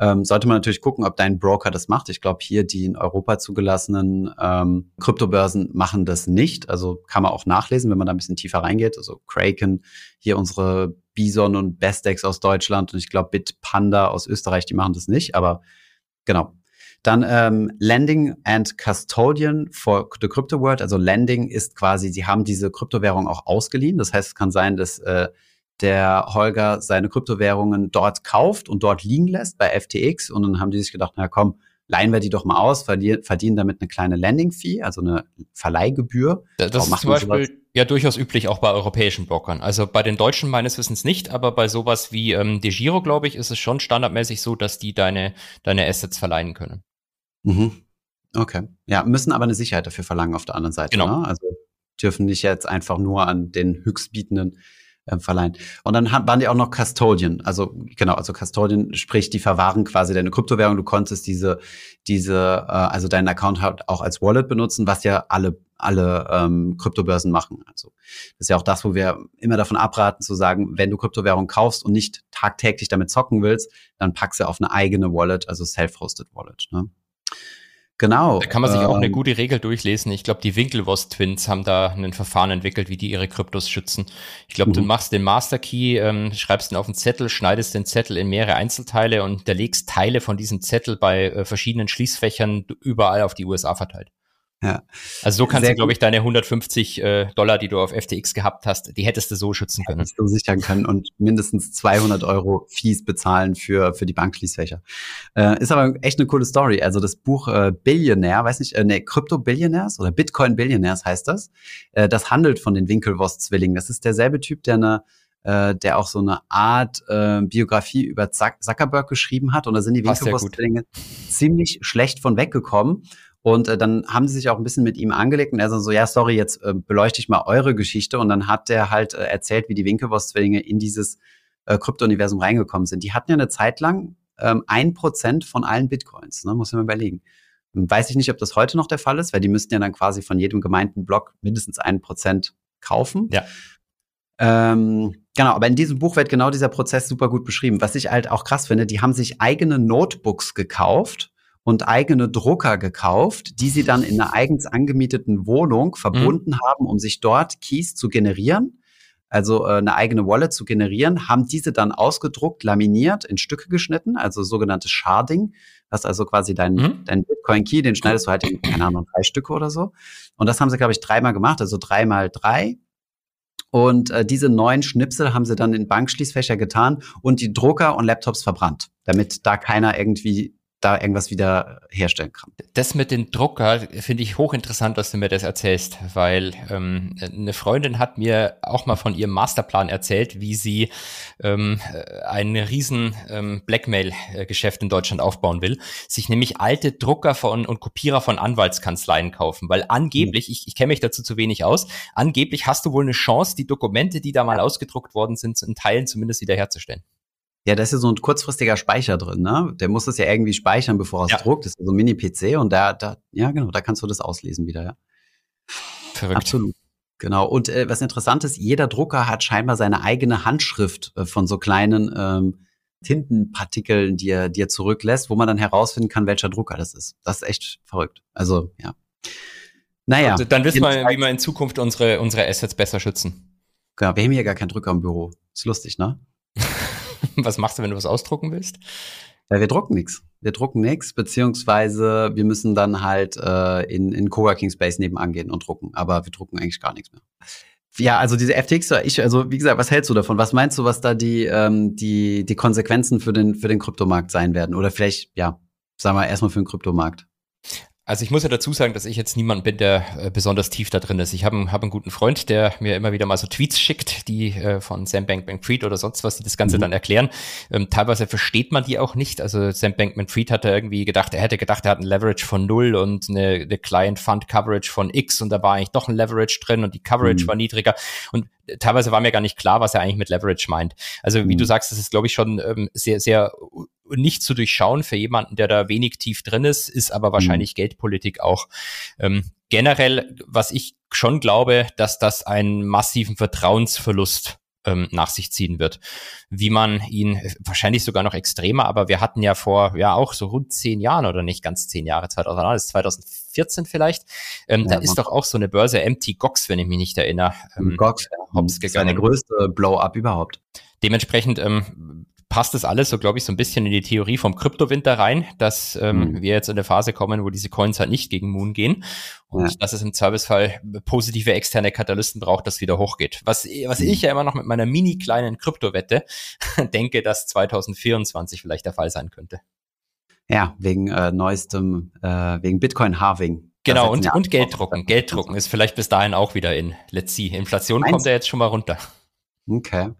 Ähm, sollte man natürlich gucken, ob dein Broker das macht. Ich glaube, hier die in Europa zugelassenen ähm, Kryptobörsen machen das nicht. Also kann man auch nachlesen, wenn man da ein bisschen tiefer reingeht. Also Kraken, hier unsere Bison und Bestex aus Deutschland und ich glaube Bitpanda aus Österreich, die machen das nicht. Aber genau, dann ähm, Lending and Custodian for the Crypto World. Also Lending ist quasi, sie haben diese Kryptowährung auch ausgeliehen. Das heißt, es kann sein, dass äh, der Holger seine Kryptowährungen dort kauft und dort liegen lässt bei FTX. Und dann haben die sich gedacht, na komm, leihen wir die doch mal aus, verdienen damit eine kleine Landing-Fee, also eine Verleihgebühr.
Das, das ist zum Beispiel sowas? ja durchaus üblich auch bei europäischen Blockern. Also bei den Deutschen meines Wissens nicht, aber bei sowas wie ähm, DeGiro, glaube ich, ist es schon standardmäßig so, dass die deine, deine Assets verleihen können.
Mhm. Okay. Ja, müssen aber eine Sicherheit dafür verlangen auf der anderen Seite. Genau. Ne? Also dürfen nicht jetzt einfach nur an den Höchstbietenden äh, verleihen. Und dann waren die auch noch Custodian, also genau, also Custodian, sprich, die verwahren quasi deine Kryptowährung. Du konntest diese, diese, äh, also deinen Account halt auch als Wallet benutzen, was ja alle alle ähm, Kryptobörsen machen. Also das ist ja auch das, wo wir immer davon abraten zu sagen, wenn du Kryptowährung kaufst und nicht tagtäglich damit zocken willst, dann pack sie auf eine eigene Wallet, also self-hosted Wallet. Ne? Genau.
Da kann man sich ähm, auch eine ähm, gute Regel durchlesen. Ich glaube, die Winklevoss-Twins haben da ein Verfahren entwickelt, wie die ihre Kryptos schützen. Ich glaube, du mhm. machst den Master Key, ähm, schreibst ihn auf einen Zettel, schneidest den Zettel in mehrere Einzelteile und hinterlegst Teile von diesem Zettel bei äh, verschiedenen Schließfächern überall auf die USA verteilt. Ja. Also so kannst Sehr du, glaube ich, deine 150 äh, Dollar, die du auf FTX gehabt hast, die hättest du so schützen können. Hättest
du sichern können und mindestens 200 Euro Fees bezahlen für, für die Bankschließfächer. Äh, ist aber echt eine coole Story. Also das Buch äh, Billionaire, weiß nicht, äh, nee, Crypto Billionaires oder Bitcoin Billionaires heißt das. Äh, das handelt von den Winkelwoss-Zwillingen. Das ist derselbe Typ, der eine äh, der auch so eine Art äh, Biografie über Zuckerberg geschrieben hat. Und da sind die Winkelwoss-Zwillinge ziemlich schlecht von weggekommen. Und äh, dann haben sie sich auch ein bisschen mit ihm angelegt und er so, ja, sorry, jetzt äh, beleuchte ich mal eure Geschichte. Und dann hat der halt äh, erzählt, wie die Winklevoss-Zwillinge in dieses äh, Krypto-Universum reingekommen sind. Die hatten ja eine Zeit lang ähm, ein Prozent von allen Bitcoins, ne? muss man mal überlegen. Weiß ich nicht, ob das heute noch der Fall ist, weil die müssten ja dann quasi von jedem gemeinten Block mindestens ein Prozent kaufen.
Ja.
Ähm, genau, aber in diesem Buch wird genau dieser Prozess super gut beschrieben. Was ich halt auch krass finde, die haben sich eigene Notebooks gekauft und eigene Drucker gekauft, die sie dann in einer eigens angemieteten Wohnung verbunden mhm. haben, um sich dort Keys zu generieren, also äh, eine eigene Wallet zu generieren, haben diese dann ausgedruckt, laminiert, in Stücke geschnitten, also sogenanntes Sharding. Das ist also quasi dein, mhm. dein Bitcoin-Key, den schneidest du halt in, keine Ahnung, drei Stücke oder so. Und das haben sie, glaube ich, dreimal gemacht, also dreimal drei. Und äh, diese neuen Schnipsel haben sie dann in Bankschließfächer getan und die Drucker und Laptops verbrannt, damit da keiner irgendwie da irgendwas wieder herstellen kann.
Das mit dem Drucker finde ich hochinteressant, dass du mir das erzählst, weil ähm, eine Freundin hat mir auch mal von ihrem Masterplan erzählt, wie sie ähm, ein riesen ähm, Blackmail-Geschäft in Deutschland aufbauen will, sich nämlich alte Drucker von und Kopierer von Anwaltskanzleien kaufen, weil angeblich, hm. ich, ich kenne mich dazu zu wenig aus, angeblich hast du wohl eine Chance, die Dokumente, die da mal ausgedruckt worden sind, in Teilen zumindest wiederherzustellen.
Ja, da ist ja so ein kurzfristiger Speicher drin, ne? Der muss das ja irgendwie speichern, bevor er es ja. druckt. Das ist so ein Mini-PC und da, da, ja genau, da kannst du das auslesen wieder, ja. Verrückt. Absolut. Genau. Und äh, was interessant ist, jeder Drucker hat scheinbar seine eigene Handschrift äh, von so kleinen ähm, Tintenpartikeln, die er, die er zurücklässt, wo man dann herausfinden kann, welcher Drucker das ist. Das ist echt verrückt. Also, ja.
Naja. Und dann wissen wir, wie wir in Zukunft unsere, unsere Assets besser schützen.
Genau, wir haben hier gar keinen Drucker im Büro. Ist lustig, ne?
was machst du, wenn du was ausdrucken willst?
Ja, wir drucken nichts. Wir drucken nichts, beziehungsweise wir müssen dann halt äh, in, in Coworking Space nebenan gehen und drucken. Aber wir drucken eigentlich gar nichts mehr. Ja, also diese FTX, ich, also wie gesagt, was hältst du davon? Was meinst du, was da die, ähm, die, die Konsequenzen für den, für den Kryptomarkt sein werden? Oder vielleicht, ja, sagen wir erstmal für den Kryptomarkt.
Also ich muss ja dazu sagen, dass ich jetzt niemand bin, der äh, besonders tief da drin ist. Ich habe hab einen guten Freund, der mir immer wieder mal so Tweets schickt, die äh, von Sam Bankman-Fried oder sonst was, die das Ganze mhm. dann erklären. Ähm, teilweise versteht man die auch nicht. Also Sam Bankman-Fried hat irgendwie gedacht, er hätte gedacht, er hat ein Leverage von null und eine, eine Client-Fund-Coverage von X und da war eigentlich doch ein Leverage drin und die Coverage mhm. war niedriger. Und teilweise war mir gar nicht klar, was er eigentlich mit Leverage meint. Also wie mhm. du sagst, das ist, glaube ich, schon ähm, sehr, sehr nicht zu durchschauen für jemanden, der da wenig tief drin ist, ist aber wahrscheinlich mhm. Geldpolitik auch. Ähm, generell, was ich schon glaube, dass das einen massiven Vertrauensverlust ähm, nach sich ziehen wird. Wie man ihn, wahrscheinlich sogar noch extremer, aber wir hatten ja vor, ja auch so rund zehn Jahren oder nicht ganz zehn Jahre, 2000, 2014 vielleicht, ähm, ja, da ist doch auch so eine Börse MT Gox, wenn ich mich nicht erinnere.
Ähm, Gox,
Hops
gegangen. Das war der größte Blow-up überhaupt.
Dementsprechend ähm, passt das alles so, glaube ich, so ein bisschen in die Theorie vom Kryptowinter rein, dass ähm, mhm. wir jetzt in der Phase kommen, wo diese Coins halt nicht gegen Moon gehen und ja. dass es im Zweifelsfall positive externe Katalysten braucht, dass wieder hochgeht. Was, was mhm. ich ja immer noch mit meiner mini kleinen Kryptowette denke, dass 2024 vielleicht der Fall sein könnte.
Ja, wegen äh, neuestem, äh, wegen Bitcoin-Halving.
Genau, und, und Gelddrucken. Gelddrucken ist vielleicht bis dahin auch wieder in. Let's see. Inflation Meinst kommt ja jetzt schon mal runter.
Okay.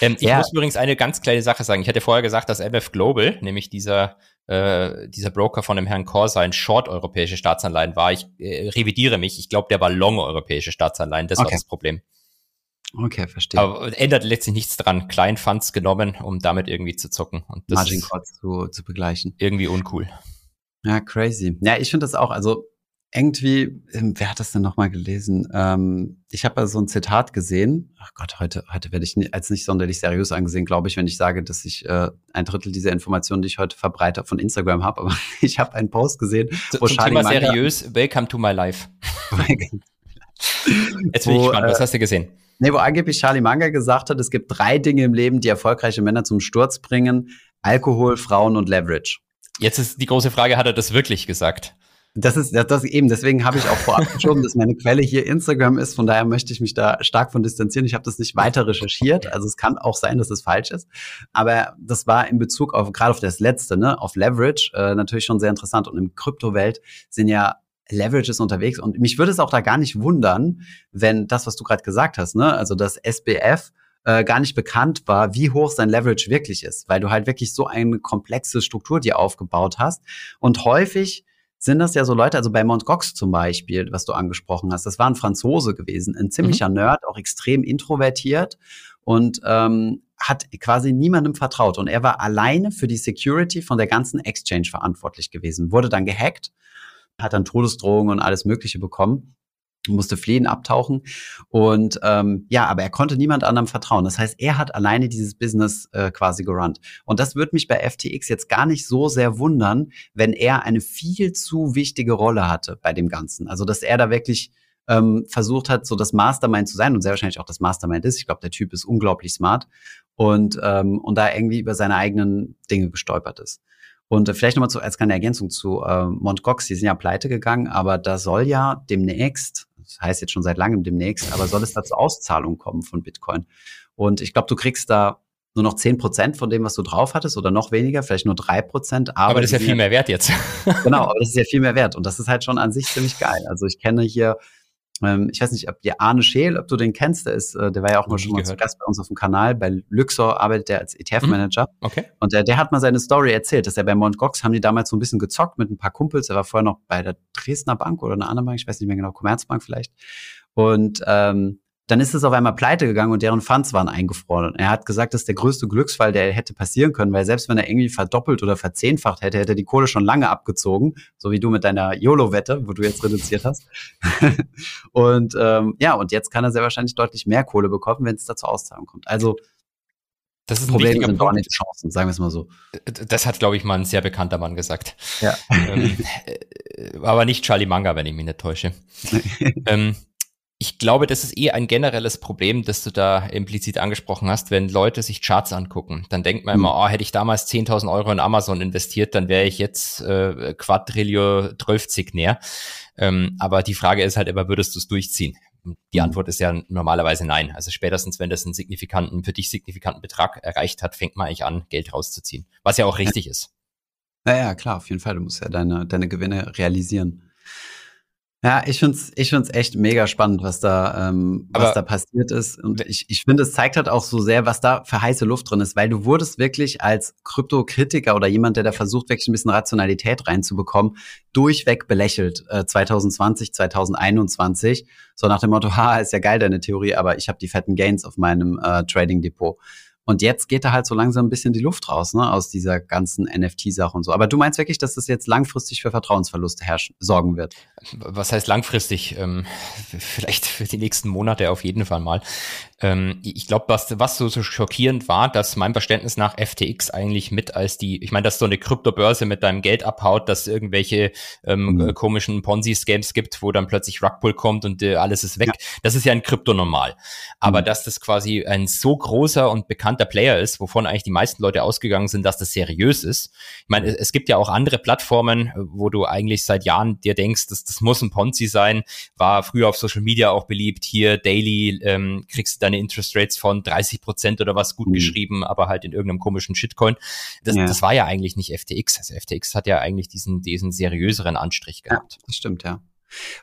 Ähm, ich ja. muss übrigens eine ganz kleine Sache sagen. Ich hatte vorher gesagt, dass MF Global, nämlich dieser, äh, dieser Broker von dem Herrn Corsa, ein Short europäische Staatsanleihen war. Ich äh, revidiere mich. Ich glaube, der war Long europäische Staatsanleihen. Das okay. war das Problem.
Okay, verstehe.
Aber ändert letztlich nichts dran. Kleinfunds genommen, um damit irgendwie zu zocken.
Und das Margin Calls zu, zu begleichen.
Irgendwie uncool.
Ja, crazy. Ja, ich finde das auch, also irgendwie, ähm, wer hat das denn nochmal gelesen? Ähm, ich habe so ein Zitat gesehen. Ach Gott, heute, heute werde ich als nicht sonderlich seriös angesehen, glaube ich, wenn ich sage, dass ich äh, ein Drittel dieser Informationen, die ich heute verbreite, von Instagram habe. Aber ich habe einen Post gesehen,
wo Zum Charlie Thema Manga seriös, welcome to my life. Jetzt bin ich gespannt, was äh, hast du gesehen?
Nee, wo angeblich Charlie Manga gesagt hat, es gibt drei Dinge im Leben, die erfolgreiche Männer zum Sturz bringen. Alkohol, Frauen und Leverage.
Jetzt ist die große Frage, hat er das wirklich gesagt?
Das ist das, das eben, deswegen habe ich auch vorab geschoben, dass meine Quelle hier Instagram ist. Von daher möchte ich mich da stark von distanzieren. Ich habe das nicht weiter recherchiert. Also es kann auch sein, dass es falsch ist. Aber das war in Bezug auf, gerade auf das letzte, ne, auf Leverage, äh, natürlich schon sehr interessant. Und im Kryptowelt sind ja Leverages unterwegs. Und mich würde es auch da gar nicht wundern, wenn das, was du gerade gesagt hast, ne, also das SBF äh, gar nicht bekannt war, wie hoch sein Leverage wirklich ist, weil du halt wirklich so eine komplexe Struktur dir aufgebaut hast. Und häufig sind das ja so Leute, also bei Gox zum Beispiel, was du angesprochen hast, das war ein Franzose gewesen, ein ziemlicher mhm. Nerd, auch extrem introvertiert und ähm, hat quasi niemandem vertraut. Und er war alleine für die Security von der ganzen Exchange verantwortlich gewesen, wurde dann gehackt, hat dann Todesdrohungen und alles Mögliche bekommen musste fliehen, abtauchen. Und ähm, ja, aber er konnte niemand anderem vertrauen. Das heißt, er hat alleine dieses Business äh, quasi gerannt. Und das wird mich bei FTX jetzt gar nicht so sehr wundern, wenn er eine viel zu wichtige Rolle hatte bei dem Ganzen. Also, dass er da wirklich ähm, versucht hat, so das Mastermind zu sein und sehr wahrscheinlich auch das Mastermind ist. Ich glaube, der Typ ist unglaublich smart und, ähm, und da irgendwie über seine eigenen Dinge gestolpert ist. Und äh, vielleicht nochmal zu, als kleine Ergänzung zu äh, Mont Gox, die sind ja pleite gegangen, aber da soll ja demnächst das heißt jetzt schon seit langem demnächst, aber soll es da zur Auszahlung kommen von Bitcoin. Und ich glaube, du kriegst da nur noch zehn Prozent von dem, was du drauf hattest oder noch weniger, vielleicht nur drei Prozent.
Aber, aber das ist ja viel mehr wert jetzt.
genau, aber das ist ja viel mehr wert und das ist halt schon an sich ziemlich geil. Also ich kenne hier ähm, ich weiß nicht, ob dir Arne Scheel, ob du den kennst, der ist, äh, der war ja auch mal schon mal zu Gast bei uns auf dem Kanal. Bei Luxor arbeitet der als ETF-Manager. Mhm. Okay. Und der, der hat mal seine Story erzählt, dass er bei Mount Gox haben die damals so ein bisschen gezockt mit ein paar Kumpels. Er war vorher noch bei der Dresdner Bank oder einer anderen Bank, ich weiß nicht mehr genau, Commerzbank vielleicht. Und ähm, dann ist es auf einmal pleite gegangen und deren Funds waren eingefroren. Er hat gesagt, das ist der größte Glücksfall, der hätte passieren können, weil selbst wenn er irgendwie verdoppelt oder verzehnfacht hätte, hätte er die Kohle schon lange abgezogen, so wie du mit deiner YOLO-Wette, wo du jetzt reduziert hast. und ähm, ja, und jetzt kann er sehr wahrscheinlich deutlich mehr Kohle bekommen, wenn es da zur Auszahlung kommt. Also
das ist ein Problem sind
Punkt. Chancen, sagen wir es mal so.
Das hat, glaube ich, mal ein sehr bekannter Mann gesagt. Ja. ähm, äh, aber nicht Charlie Manga, wenn ich mich nicht täusche. ähm, ich glaube, das ist eh ein generelles Problem, das du da implizit angesprochen hast. Wenn Leute sich Charts angucken, dann denkt man immer, hm. oh, hätte ich damals 10.000 Euro in Amazon investiert, dann wäre ich jetzt äh, Quadrillion 12 näher. Ähm, aber die Frage ist halt immer, würdest du es durchziehen? Die hm. Antwort ist ja normalerweise nein. Also spätestens, wenn das einen signifikanten, für dich signifikanten Betrag erreicht hat, fängt man eigentlich an, Geld rauszuziehen. Was ja auch richtig ist.
Naja, klar, auf jeden Fall. Du musst ja deine, deine Gewinne realisieren. Ja, ich find's, ich find's echt mega spannend, was da, ähm, was da passiert ist. Und ich, ich finde, es zeigt halt auch so sehr, was da für heiße Luft drin ist, weil du wurdest wirklich als Kryptokritiker oder jemand, der da versucht, wirklich ein bisschen Rationalität reinzubekommen, durchweg belächelt, äh, 2020, 2021. So nach dem Motto, ha, ist ja geil, deine Theorie, aber ich habe die fetten Gains auf meinem äh, Trading Depot. Und jetzt geht da halt so langsam ein bisschen die Luft raus, ne, aus dieser ganzen NFT-Sache und so. Aber du meinst wirklich, dass das jetzt langfristig für Vertrauensverluste herrschen, sorgen wird?
Was heißt langfristig? Ähm, vielleicht für die nächsten Monate auf jeden Fall mal. Ähm, ich glaube, was, was so, so schockierend war, dass meinem Verständnis nach FTX eigentlich mit als die, ich meine, dass so eine Kryptobörse mit deinem Geld abhaut, dass irgendwelche ähm, mhm. komischen Ponzi-Scams gibt, wo dann plötzlich Rugpull kommt und äh, alles ist weg. Ja. Das ist ja ein Krypto normal. Aber mhm. dass das quasi ein so großer und bekannter Player ist, wovon eigentlich die meisten Leute ausgegangen sind, dass das seriös ist. Ich meine, es gibt ja auch andere Plattformen, wo du eigentlich seit Jahren dir denkst, dass das muss ein Ponzi sein, war früher auf Social Media auch beliebt. Hier Daily ähm, kriegst du deine Interest Rates von 30 Prozent oder was gut mhm. geschrieben, aber halt in irgendeinem komischen Shitcoin. Das, ja. das war ja eigentlich nicht FTX. Also FTX hat ja eigentlich diesen, diesen seriöseren Anstrich gehabt.
Ja, das stimmt, ja.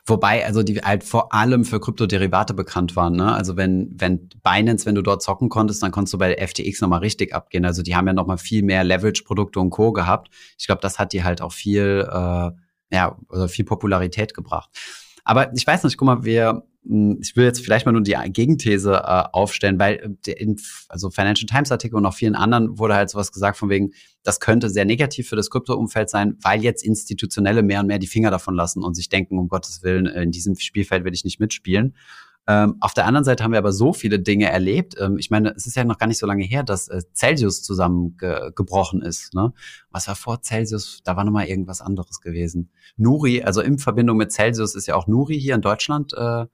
Wobei, also die halt vor allem für Kryptoderivate bekannt waren, ne? Also wenn, wenn Binance, wenn du dort zocken konntest, dann konntest du bei FTX nochmal richtig abgehen. Also die haben ja nochmal viel mehr Leverage-Produkte und Co. gehabt. Ich glaube, das hat die halt auch viel, äh, ja, also viel Popularität gebracht. Aber ich weiß nicht, guck mal, wir, ich will jetzt vielleicht mal nur die Gegenthese äh, aufstellen, weil äh, in also Financial Times Artikel und auch vielen anderen wurde halt sowas gesagt von wegen, das könnte sehr negativ für das Krypto-Umfeld sein, weil jetzt Institutionelle mehr und mehr die Finger davon lassen und sich denken, um Gottes Willen, in diesem Spielfeld will ich nicht mitspielen. Ähm, auf der anderen Seite haben wir aber so viele Dinge erlebt. Ähm, ich meine, es ist ja noch gar nicht so lange her, dass äh, Celsius zusammengebrochen ist. Ne? Was war vor Celsius? Da war noch mal irgendwas anderes gewesen. Nuri, also in Verbindung mit Celsius ist ja auch Nuri hier in Deutschland äh,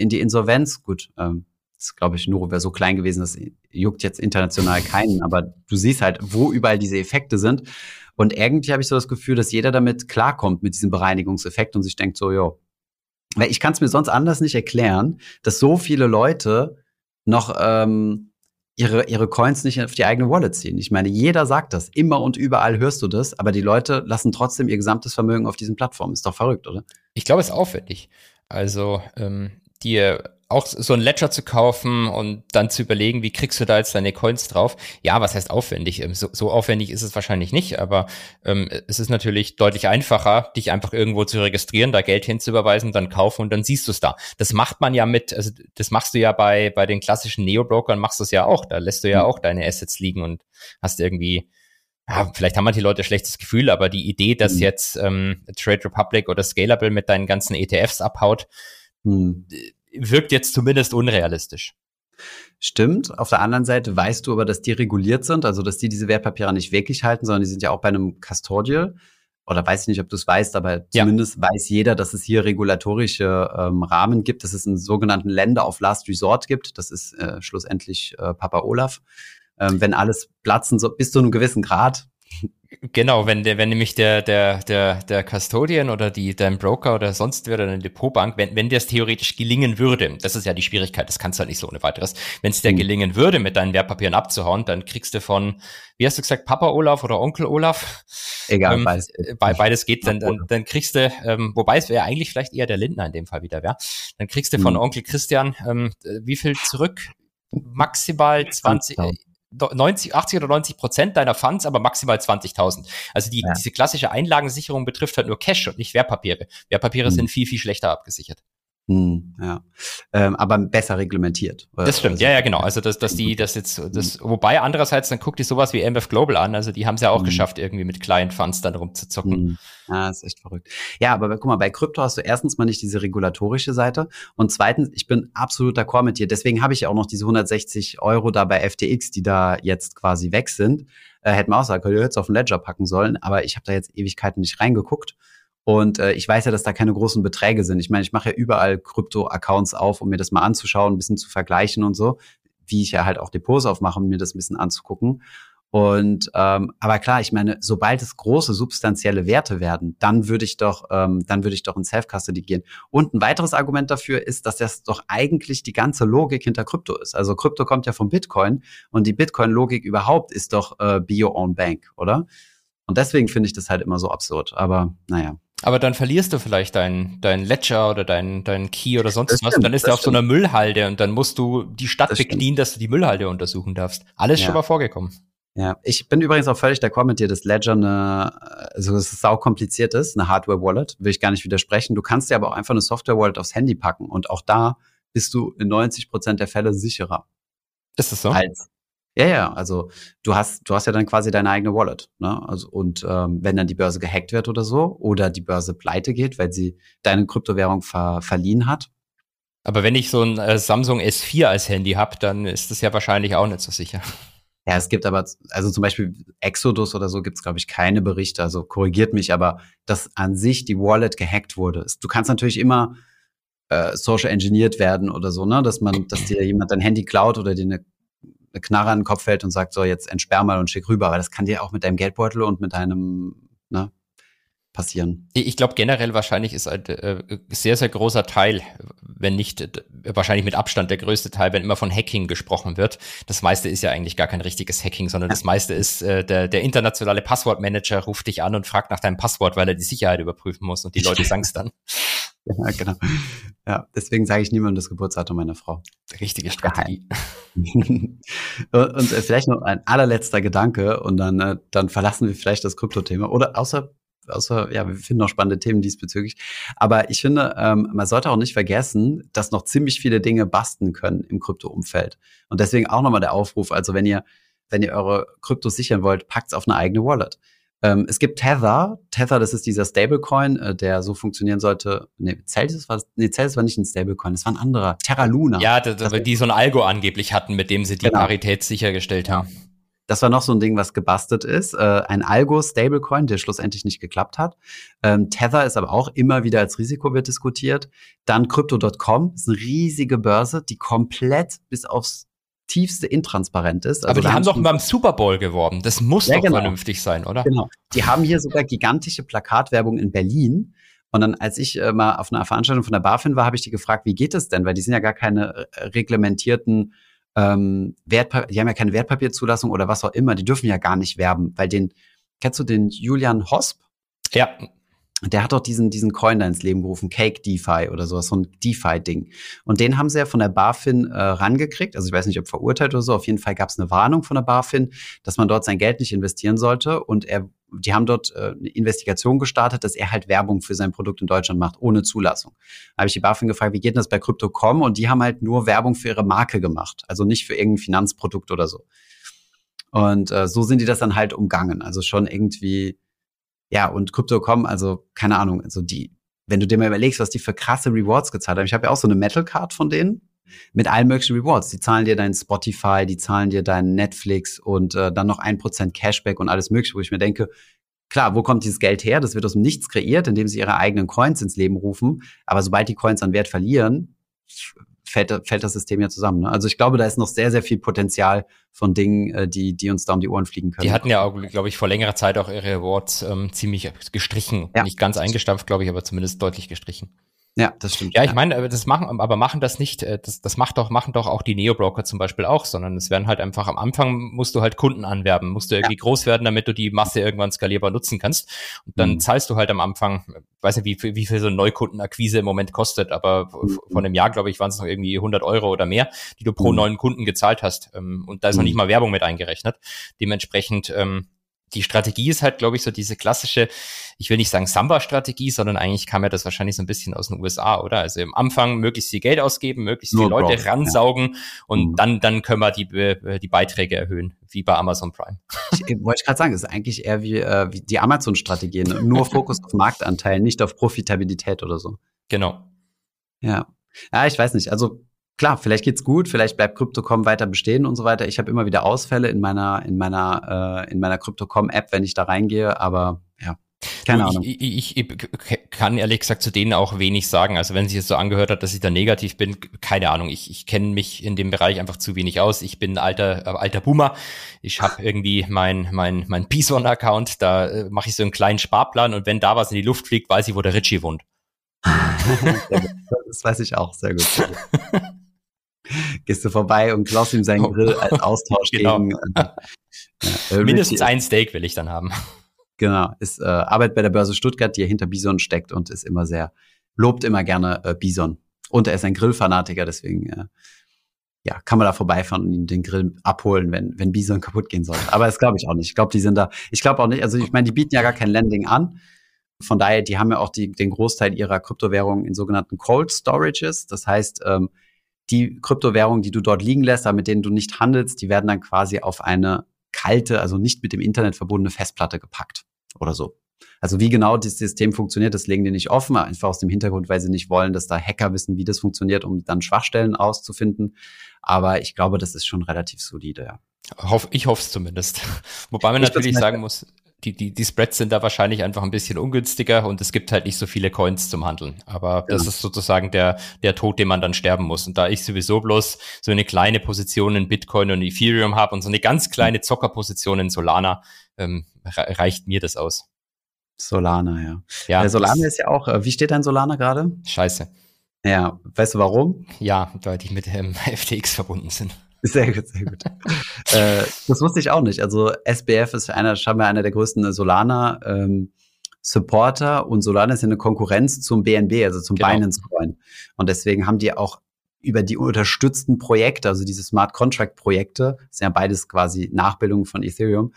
in die Insolvenz. Gut, ähm, das glaube ich, Nuri wäre so klein gewesen, das juckt jetzt international keinen. Aber du siehst halt, wo überall diese Effekte sind. Und irgendwie habe ich so das Gefühl, dass jeder damit klarkommt mit diesem Bereinigungseffekt und sich denkt so, jo, weil ich kann es mir sonst anders nicht erklären, dass so viele Leute noch ähm, ihre, ihre Coins nicht auf die eigene Wallet ziehen. Ich meine, jeder sagt das. Immer und überall hörst du das, aber die Leute lassen trotzdem ihr gesamtes Vermögen auf diesen Plattformen. Ist doch verrückt, oder?
Ich glaube, es ist aufwendig. Also, ähm, dir auch so ein Ledger zu kaufen und dann zu überlegen, wie kriegst du da jetzt deine Coins drauf? Ja, was heißt aufwendig? Ähm, so, so aufwendig ist es wahrscheinlich nicht, aber ähm, es ist natürlich deutlich einfacher, dich einfach irgendwo zu registrieren, da Geld hinzuüberweisen, dann kaufen und dann siehst du es da. Das macht man ja mit, also das machst du ja bei, bei den klassischen Neo-Brokern, machst du es ja auch. Da lässt du ja mhm. auch deine Assets liegen und hast irgendwie ja, vielleicht haben manche Leute ein schlechtes Gefühl, aber die Idee, dass mhm. jetzt ähm, Trade Republic oder Scalable mit deinen ganzen ETFs abhaut, mhm wirkt jetzt zumindest unrealistisch.
Stimmt. Auf der anderen Seite weißt du aber, dass die reguliert sind, also dass die diese Wertpapiere nicht wirklich halten, sondern die sind ja auch bei einem Custodial. Oder weiß ich nicht, ob du es weißt, aber ja. zumindest weiß jeder, dass es hier regulatorische ähm, Rahmen gibt, dass es einen sogenannten Länder of Last Resort gibt. Das ist äh, schlussendlich äh, Papa Olaf. Ähm, wenn alles platzen, so bis zu einem gewissen Grad,
Genau, wenn der, wenn nämlich der, der, der, der Custodian oder die, dein Broker oder sonst wer oder eine Depotbank, wenn, wenn das theoretisch gelingen würde, das ist ja die Schwierigkeit, das kannst du halt nicht so ohne weiteres. Wenn es dir mhm. gelingen würde, mit deinen Wertpapieren abzuhauen, dann kriegst du von, wie hast du gesagt, Papa Olaf oder Onkel Olaf?
Egal, ähm,
beides. Äh, Be beides geht, dann, dann, dann kriegst du, ähm, wobei es wäre eigentlich vielleicht eher der Lindner in dem Fall wieder wäre, dann kriegst du von mhm. Onkel Christian, ähm, wie viel zurück? Maximal 20, 90, 80 oder 90 Prozent deiner Funds, aber maximal 20.000. Also die, ja. diese klassische Einlagensicherung betrifft halt nur Cash und nicht Wertpapiere. Wertpapiere mhm. sind viel, viel schlechter abgesichert.
Hm, ja, ähm, aber besser reglementiert.
Das stimmt, also, ja, ja, genau. Also dass, dass die das jetzt, das, wobei andererseits dann guckt die sowas wie MF Global an. Also die haben es ja auch mhm. geschafft, irgendwie mit Client Funds dann rumzuzocken.
Mhm. Ja, ist echt verrückt. Ja, aber guck mal, bei Krypto hast du erstens mal nicht diese regulatorische Seite und zweitens, ich bin absolut d'accord mit dir. Deswegen habe ich ja auch noch diese 160 Euro da bei FTX, die da jetzt quasi weg sind. Äh, hätten wir auch sagen können, ihr hättet auf den Ledger packen sollen, aber ich habe da jetzt Ewigkeiten nicht reingeguckt. Und äh, ich weiß ja, dass da keine großen Beträge sind. Ich meine, ich mache ja überall Krypto-Accounts auf, um mir das mal anzuschauen, ein bisschen zu vergleichen und so, wie ich ja halt auch Depots aufmache, um mir das ein bisschen anzugucken. Und ähm, aber klar, ich meine, sobald es große substanzielle Werte werden, dann würde ich doch, ähm, dann würde ich doch in Self-Custody gehen. Und ein weiteres Argument dafür ist, dass das doch eigentlich die ganze Logik hinter Krypto ist. Also Krypto kommt ja vom Bitcoin und die Bitcoin-Logik überhaupt ist doch äh, Be Your Own Bank, oder? Und deswegen finde ich das halt immer so absurd. Aber naja.
Aber dann verlierst du vielleicht dein, dein Ledger oder dein, dein Key oder sonst das was. Stimmt, dann ist er auf stimmt. so einer Müllhalde und dann musst du die Stadt das beknien, dass du die Müllhalde untersuchen darfst. Alles ja. schon mal vorgekommen.
Ja, ich bin übrigens auch völlig d'accord mit dir, dass Ledger eine, also dass es sau kompliziert ist, eine Hardware-Wallet, will ich gar nicht widersprechen. Du kannst dir aber auch einfach eine Software-Wallet aufs Handy packen und auch da bist du in 90 Prozent der Fälle sicherer.
Ist das so?
Als, ja, ja, also du hast, du hast ja dann quasi deine eigene Wallet. Ne? Also, und ähm, wenn dann die Börse gehackt wird oder so, oder die Börse pleite geht, weil sie deine Kryptowährung ver verliehen hat.
Aber wenn ich so ein äh, Samsung S4 als Handy habe, dann ist das ja wahrscheinlich auch nicht so sicher.
Ja, es gibt aber, also zum Beispiel Exodus oder so gibt es, glaube ich, keine Berichte, also korrigiert mich, aber dass an sich die Wallet gehackt wurde. Du kannst natürlich immer äh, social engineert werden oder so, ne, dass man, dass dir jemand dein Handy klaut oder dir eine eine Knarre an den Kopf hält und sagt, so, jetzt entsperr mal und schick rüber. Aber das kann dir auch mit deinem Geldbeutel und mit deinem, ne, passieren.
Ich glaube generell wahrscheinlich ist ein äh, sehr, sehr großer Teil, wenn nicht wahrscheinlich mit Abstand der größte Teil, wenn immer von Hacking gesprochen wird. Das meiste ist ja eigentlich gar kein richtiges Hacking, sondern das meiste ist, äh, der, der internationale Passwortmanager ruft dich an und fragt nach deinem Passwort, weil er die Sicherheit überprüfen muss und die Leute sagen es dann.
Ja, genau. Ja, deswegen sage ich niemandem das Geburtsdatum meiner Frau.
Richtige Strategie.
und äh, vielleicht noch ein allerletzter Gedanke und dann, äh, dann verlassen wir vielleicht das Kryptothema. Oder außer, außer, ja, wir finden noch spannende Themen diesbezüglich. Aber ich finde, ähm, man sollte auch nicht vergessen, dass noch ziemlich viele Dinge basten können im Krypto-Umfeld. Und deswegen auch nochmal der Aufruf. Also wenn ihr, wenn ihr eure Kryptos sichern wollt, packt's auf eine eigene Wallet. Ähm, es gibt Tether. Tether, das ist dieser Stablecoin, äh, der so funktionieren sollte. Nee, Celsius war, nee, Celsius war nicht ein Stablecoin, das war ein anderer. Terra Luna.
Ja, das, das die so ein Algo angeblich hatten, mit dem sie die genau. Parität sichergestellt haben.
Das war noch so ein Ding, was gebastelt ist. Äh, ein Algo-Stablecoin, der schlussendlich nicht geklappt hat. Ähm, Tether ist aber auch immer wieder als Risiko wird diskutiert. Dann Crypto.com ist eine riesige Börse, die komplett bis aufs tiefste intransparent ist.
Also Aber die haben doch beim Super Bowl geworben. Das muss ja, doch genau. vernünftig sein, oder? Genau.
Die haben hier sogar gigantische Plakatwerbung in Berlin. Und dann, als ich äh, mal auf einer Veranstaltung von der BaFin war, habe ich die gefragt, wie geht es denn? Weil die sind ja gar keine äh, reglementierten ähm, Wertpapier, die haben ja keine Wertpapierzulassung oder was auch immer. Die dürfen ja gar nicht werben, weil den, kennst du den Julian Hosp?
Ja
der hat doch diesen, diesen Coin da ins Leben gerufen, Cake DeFi oder sowas, so ein DeFi-Ding. Und den haben sie ja von der BaFin äh, rangekriegt. Also ich weiß nicht, ob verurteilt oder so. Auf jeden Fall gab es eine Warnung von der BaFin, dass man dort sein Geld nicht investieren sollte. Und er, die haben dort äh, eine Investigation gestartet, dass er halt Werbung für sein Produkt in Deutschland macht, ohne Zulassung. Da habe ich die BaFin gefragt, wie geht denn das bei Crypto.com? Und die haben halt nur Werbung für ihre Marke gemacht, also nicht für irgendein Finanzprodukt oder so. Und äh, so sind die das dann halt umgangen. Also schon irgendwie ja, und Crypto.com, also keine Ahnung, also die, wenn du dir mal überlegst, was die für krasse Rewards gezahlt haben. Ich habe ja auch so eine Metal Card von denen mit allen möglichen Rewards. Die zahlen dir dein Spotify, die zahlen dir dein Netflix und äh, dann noch ein Prozent Cashback und alles mögliche, wo ich mir denke, klar, wo kommt dieses Geld her? Das wird aus dem Nichts kreiert, indem sie ihre eigenen Coins ins Leben rufen. Aber sobald die Coins an Wert verlieren, fällt, fällt das System ja zusammen. Ne? Also ich glaube, da ist noch sehr, sehr viel Potenzial von Dingen, äh, die, die uns da um die Ohren fliegen können.
Die hatten ja, glaube ich, vor längerer Zeit auch ihre Awards ähm, ziemlich gestrichen. Ja. Nicht ganz eingestampft, glaube ich, aber zumindest deutlich gestrichen.
Ja, das stimmt.
Ja, ich meine, das machen, aber machen das nicht, äh, das, das macht doch, machen doch auch die Neo-Broker zum Beispiel auch, sondern es werden halt einfach am Anfang musst du halt Kunden anwerben, musst du irgendwie ja. groß werden, damit du die Masse irgendwann skalierbar nutzen kannst. Und dann mhm. zahlst du halt am Anfang, weiß nicht, wie, wie viel so eine Neukundenakquise im Moment kostet, aber mhm. von einem Jahr, glaube ich, waren es noch irgendwie 100 Euro oder mehr, die du pro mhm. neuen Kunden gezahlt hast. Ähm, und da ist noch nicht mhm. mal Werbung mit eingerechnet. Dementsprechend, ähm, die Strategie ist halt, glaube ich, so diese klassische, ich will nicht sagen Samba-Strategie, sondern eigentlich kam ja das wahrscheinlich so ein bisschen aus den USA, oder? Also im Anfang möglichst viel Geld ausgeben, möglichst viele Leute Growth, ransaugen ja. und mhm. dann, dann können wir die, äh, die Beiträge erhöhen, wie bei Amazon Prime.
Ich, wollte ich gerade sagen, ist eigentlich eher wie, äh, wie die Amazon-Strategie, ne? nur Fokus auf Marktanteil, nicht auf Profitabilität oder so.
Genau.
Ja. Ja, ich weiß nicht. Also klar, vielleicht geht's gut, vielleicht bleibt Crypto.com weiter bestehen und so weiter. Ich habe immer wieder Ausfälle in meiner in meiner äh, in meiner Crypto.com App, wenn ich da reingehe, aber ja, keine Ahnung.
Ich, ich, ich, kann ehrlich gesagt zu denen auch wenig sagen. Also wenn sich jetzt so angehört hat, dass ich da negativ bin, keine Ahnung. Ich, ich kenne mich in dem Bereich einfach zu wenig aus. Ich bin alter äh, alter Boomer. Ich habe irgendwie mein mein mein Bison-Account. Da äh, mache ich so einen kleinen Sparplan und wenn da was in die Luft fliegt, weiß ich, wo der Richie wohnt.
das weiß ich auch sehr gut. gehst du vorbei und klaust ihm seinen Grill als Austausch genau. gegen. Äh,
ja, Mindestens ein Steak will ich dann haben.
Genau, ist äh, Arbeit bei der Börse Stuttgart, die hinter Bison steckt und ist immer sehr, lobt immer gerne äh, Bison. Und er ist ein Grillfanatiker, deswegen äh, ja, kann man da vorbeifahren und ihn den Grill abholen, wenn, wenn Bison kaputt gehen soll. Aber das glaube ich auch nicht. Ich glaube, die sind da, ich glaube auch nicht, also ich meine, die bieten ja gar kein Landing an. Von daher, die haben ja auch die, den Großteil ihrer Kryptowährungen in sogenannten Cold Storages. Das heißt, ähm, die Kryptowährungen, die du dort liegen lässt, aber mit denen du nicht handelst, die werden dann quasi auf eine kalte, also nicht mit dem Internet verbundene Festplatte gepackt oder so. Also wie genau das System funktioniert, das legen die nicht offen, einfach aus dem Hintergrund, weil sie nicht wollen, dass da Hacker wissen, wie das funktioniert, um dann Schwachstellen auszufinden. Aber ich glaube, das ist schon relativ solide, ja.
Ich hoffe es zumindest. Wobei man ich natürlich sagen muss, die, die, die Spreads sind da wahrscheinlich einfach ein bisschen ungünstiger und es gibt halt nicht so viele Coins zum Handeln. Aber genau. das ist sozusagen der, der Tod, den man dann sterben muss. Und da ich sowieso bloß so eine kleine Position in Bitcoin und Ethereum habe und so eine ganz kleine Zockerposition in Solana, ähm, reicht mir das aus.
Solana, ja. ja der Solana ist ja auch, äh, wie steht dein Solana gerade?
Scheiße.
Ja, weißt du warum?
Ja, weil die mit ähm, FTX verbunden sind.
Sehr gut, sehr gut. äh, das wusste ich auch nicht. Also SBF ist einer, scheinbar einer der größten Solana ähm, Supporter und Solana ist ja eine Konkurrenz zum BNB, also zum genau. Binance Coin. Und deswegen haben die auch über die unterstützten Projekte, also diese Smart Contract Projekte, sind ja beides quasi Nachbildungen von Ethereum,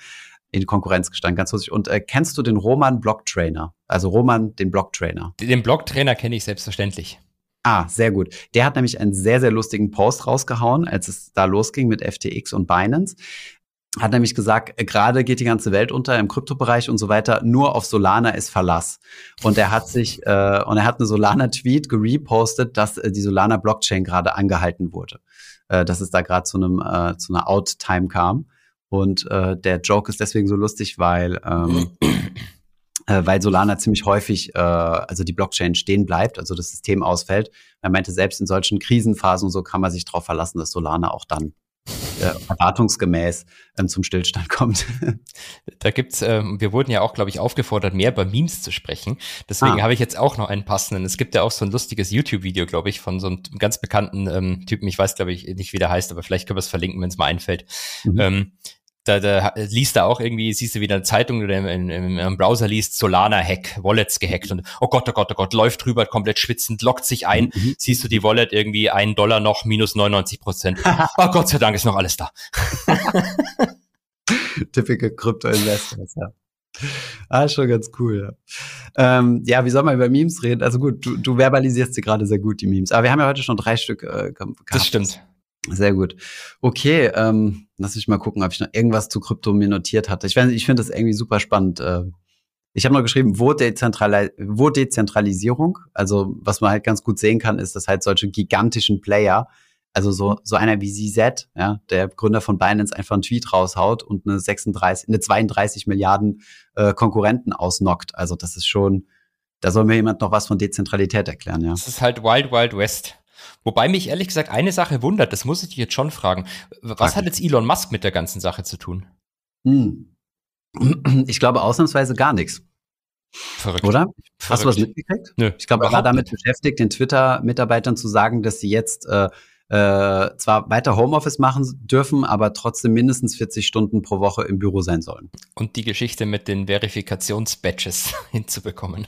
in Konkurrenz gestanden, ganz lustig. Und äh, kennst du den Roman Block Trainer? Also Roman, den Block Trainer?
Den Block Trainer kenne ich selbstverständlich.
Ah, sehr gut. Der hat nämlich einen sehr, sehr lustigen Post rausgehauen, als es da losging mit FTX und Binance. Hat nämlich gesagt, äh, gerade geht die ganze Welt unter im Kryptobereich und so weiter. Nur auf Solana ist Verlass. Und er hat sich äh, und er hat eine Solana-Tweet gerepostet, dass äh, die Solana Blockchain gerade angehalten wurde, äh, dass es da gerade zu einem äh, zu einer Out-Time kam. Und äh, der Joke ist deswegen so lustig, weil ähm, äh, weil Solana ziemlich häufig, äh, also die Blockchain stehen bleibt, also das System ausfällt. Er meinte, selbst in solchen Krisenphasen und so kann man sich darauf verlassen, dass Solana auch dann äh, erwartungsgemäß ähm, zum Stillstand kommt.
Da gibt's, äh, wir wurden ja auch, glaube ich, aufgefordert, mehr über Memes zu sprechen. Deswegen ah. habe ich jetzt auch noch einen passenden. Es gibt ja auch so ein lustiges YouTube-Video, glaube ich, von so einem ganz bekannten ähm, Typen. Ich weiß, glaube ich, nicht, wie der heißt, aber vielleicht können wir es verlinken, wenn es mal einfällt. Mhm. Ähm, da, da liest da auch irgendwie, siehst du wieder eine Zeitung oder im, im, im Browser liest, Solana-Hack, Wallets gehackt und oh Gott, oh Gott, oh Gott, läuft drüber, komplett schwitzend, lockt sich ein, mhm. siehst du die Wallet irgendwie einen Dollar noch, minus 99 Prozent. oh Gott sei Dank ist noch alles da.
Typical Krypto-Investors, ja. Ah, schon ganz cool, ja. Ähm, ja, wie soll man über Memes reden? Also gut, du, du verbalisierst sie gerade sehr gut, die Memes. Aber wir haben ja heute schon drei Stück äh,
gehabt. Das stimmt.
Sehr gut. Okay, ähm, lass mich mal gucken, ob ich noch irgendwas zu Krypto mir notiert hatte. Ich, ich finde das irgendwie super spannend. Äh, ich habe noch geschrieben, wo, Dezentrali wo Dezentralisierung, also was man halt ganz gut sehen kann, ist, dass halt solche gigantischen Player, also so, so einer wie ZZ, ja, der Gründer von Binance, einfach einen Tweet raushaut und eine 36, eine 32 Milliarden äh, Konkurrenten ausnockt. Also das ist schon, da soll mir jemand noch was von Dezentralität erklären, ja.
Das ist halt Wild Wild West. Wobei mich ehrlich gesagt eine Sache wundert, das muss ich dich jetzt schon fragen. Was hat jetzt Elon Musk mit der ganzen Sache zu tun?
Hm. Ich glaube ausnahmsweise gar nichts. Verrückt. Oder? Verrückt. Hast du was mitgekriegt? Nö, ich glaube, er war damit nicht. beschäftigt, den Twitter-Mitarbeitern zu sagen, dass sie jetzt äh, äh, zwar weiter Homeoffice machen dürfen, aber trotzdem mindestens 40 Stunden pro Woche im Büro sein sollen.
Und die Geschichte mit den Verifikationsbadges hinzubekommen.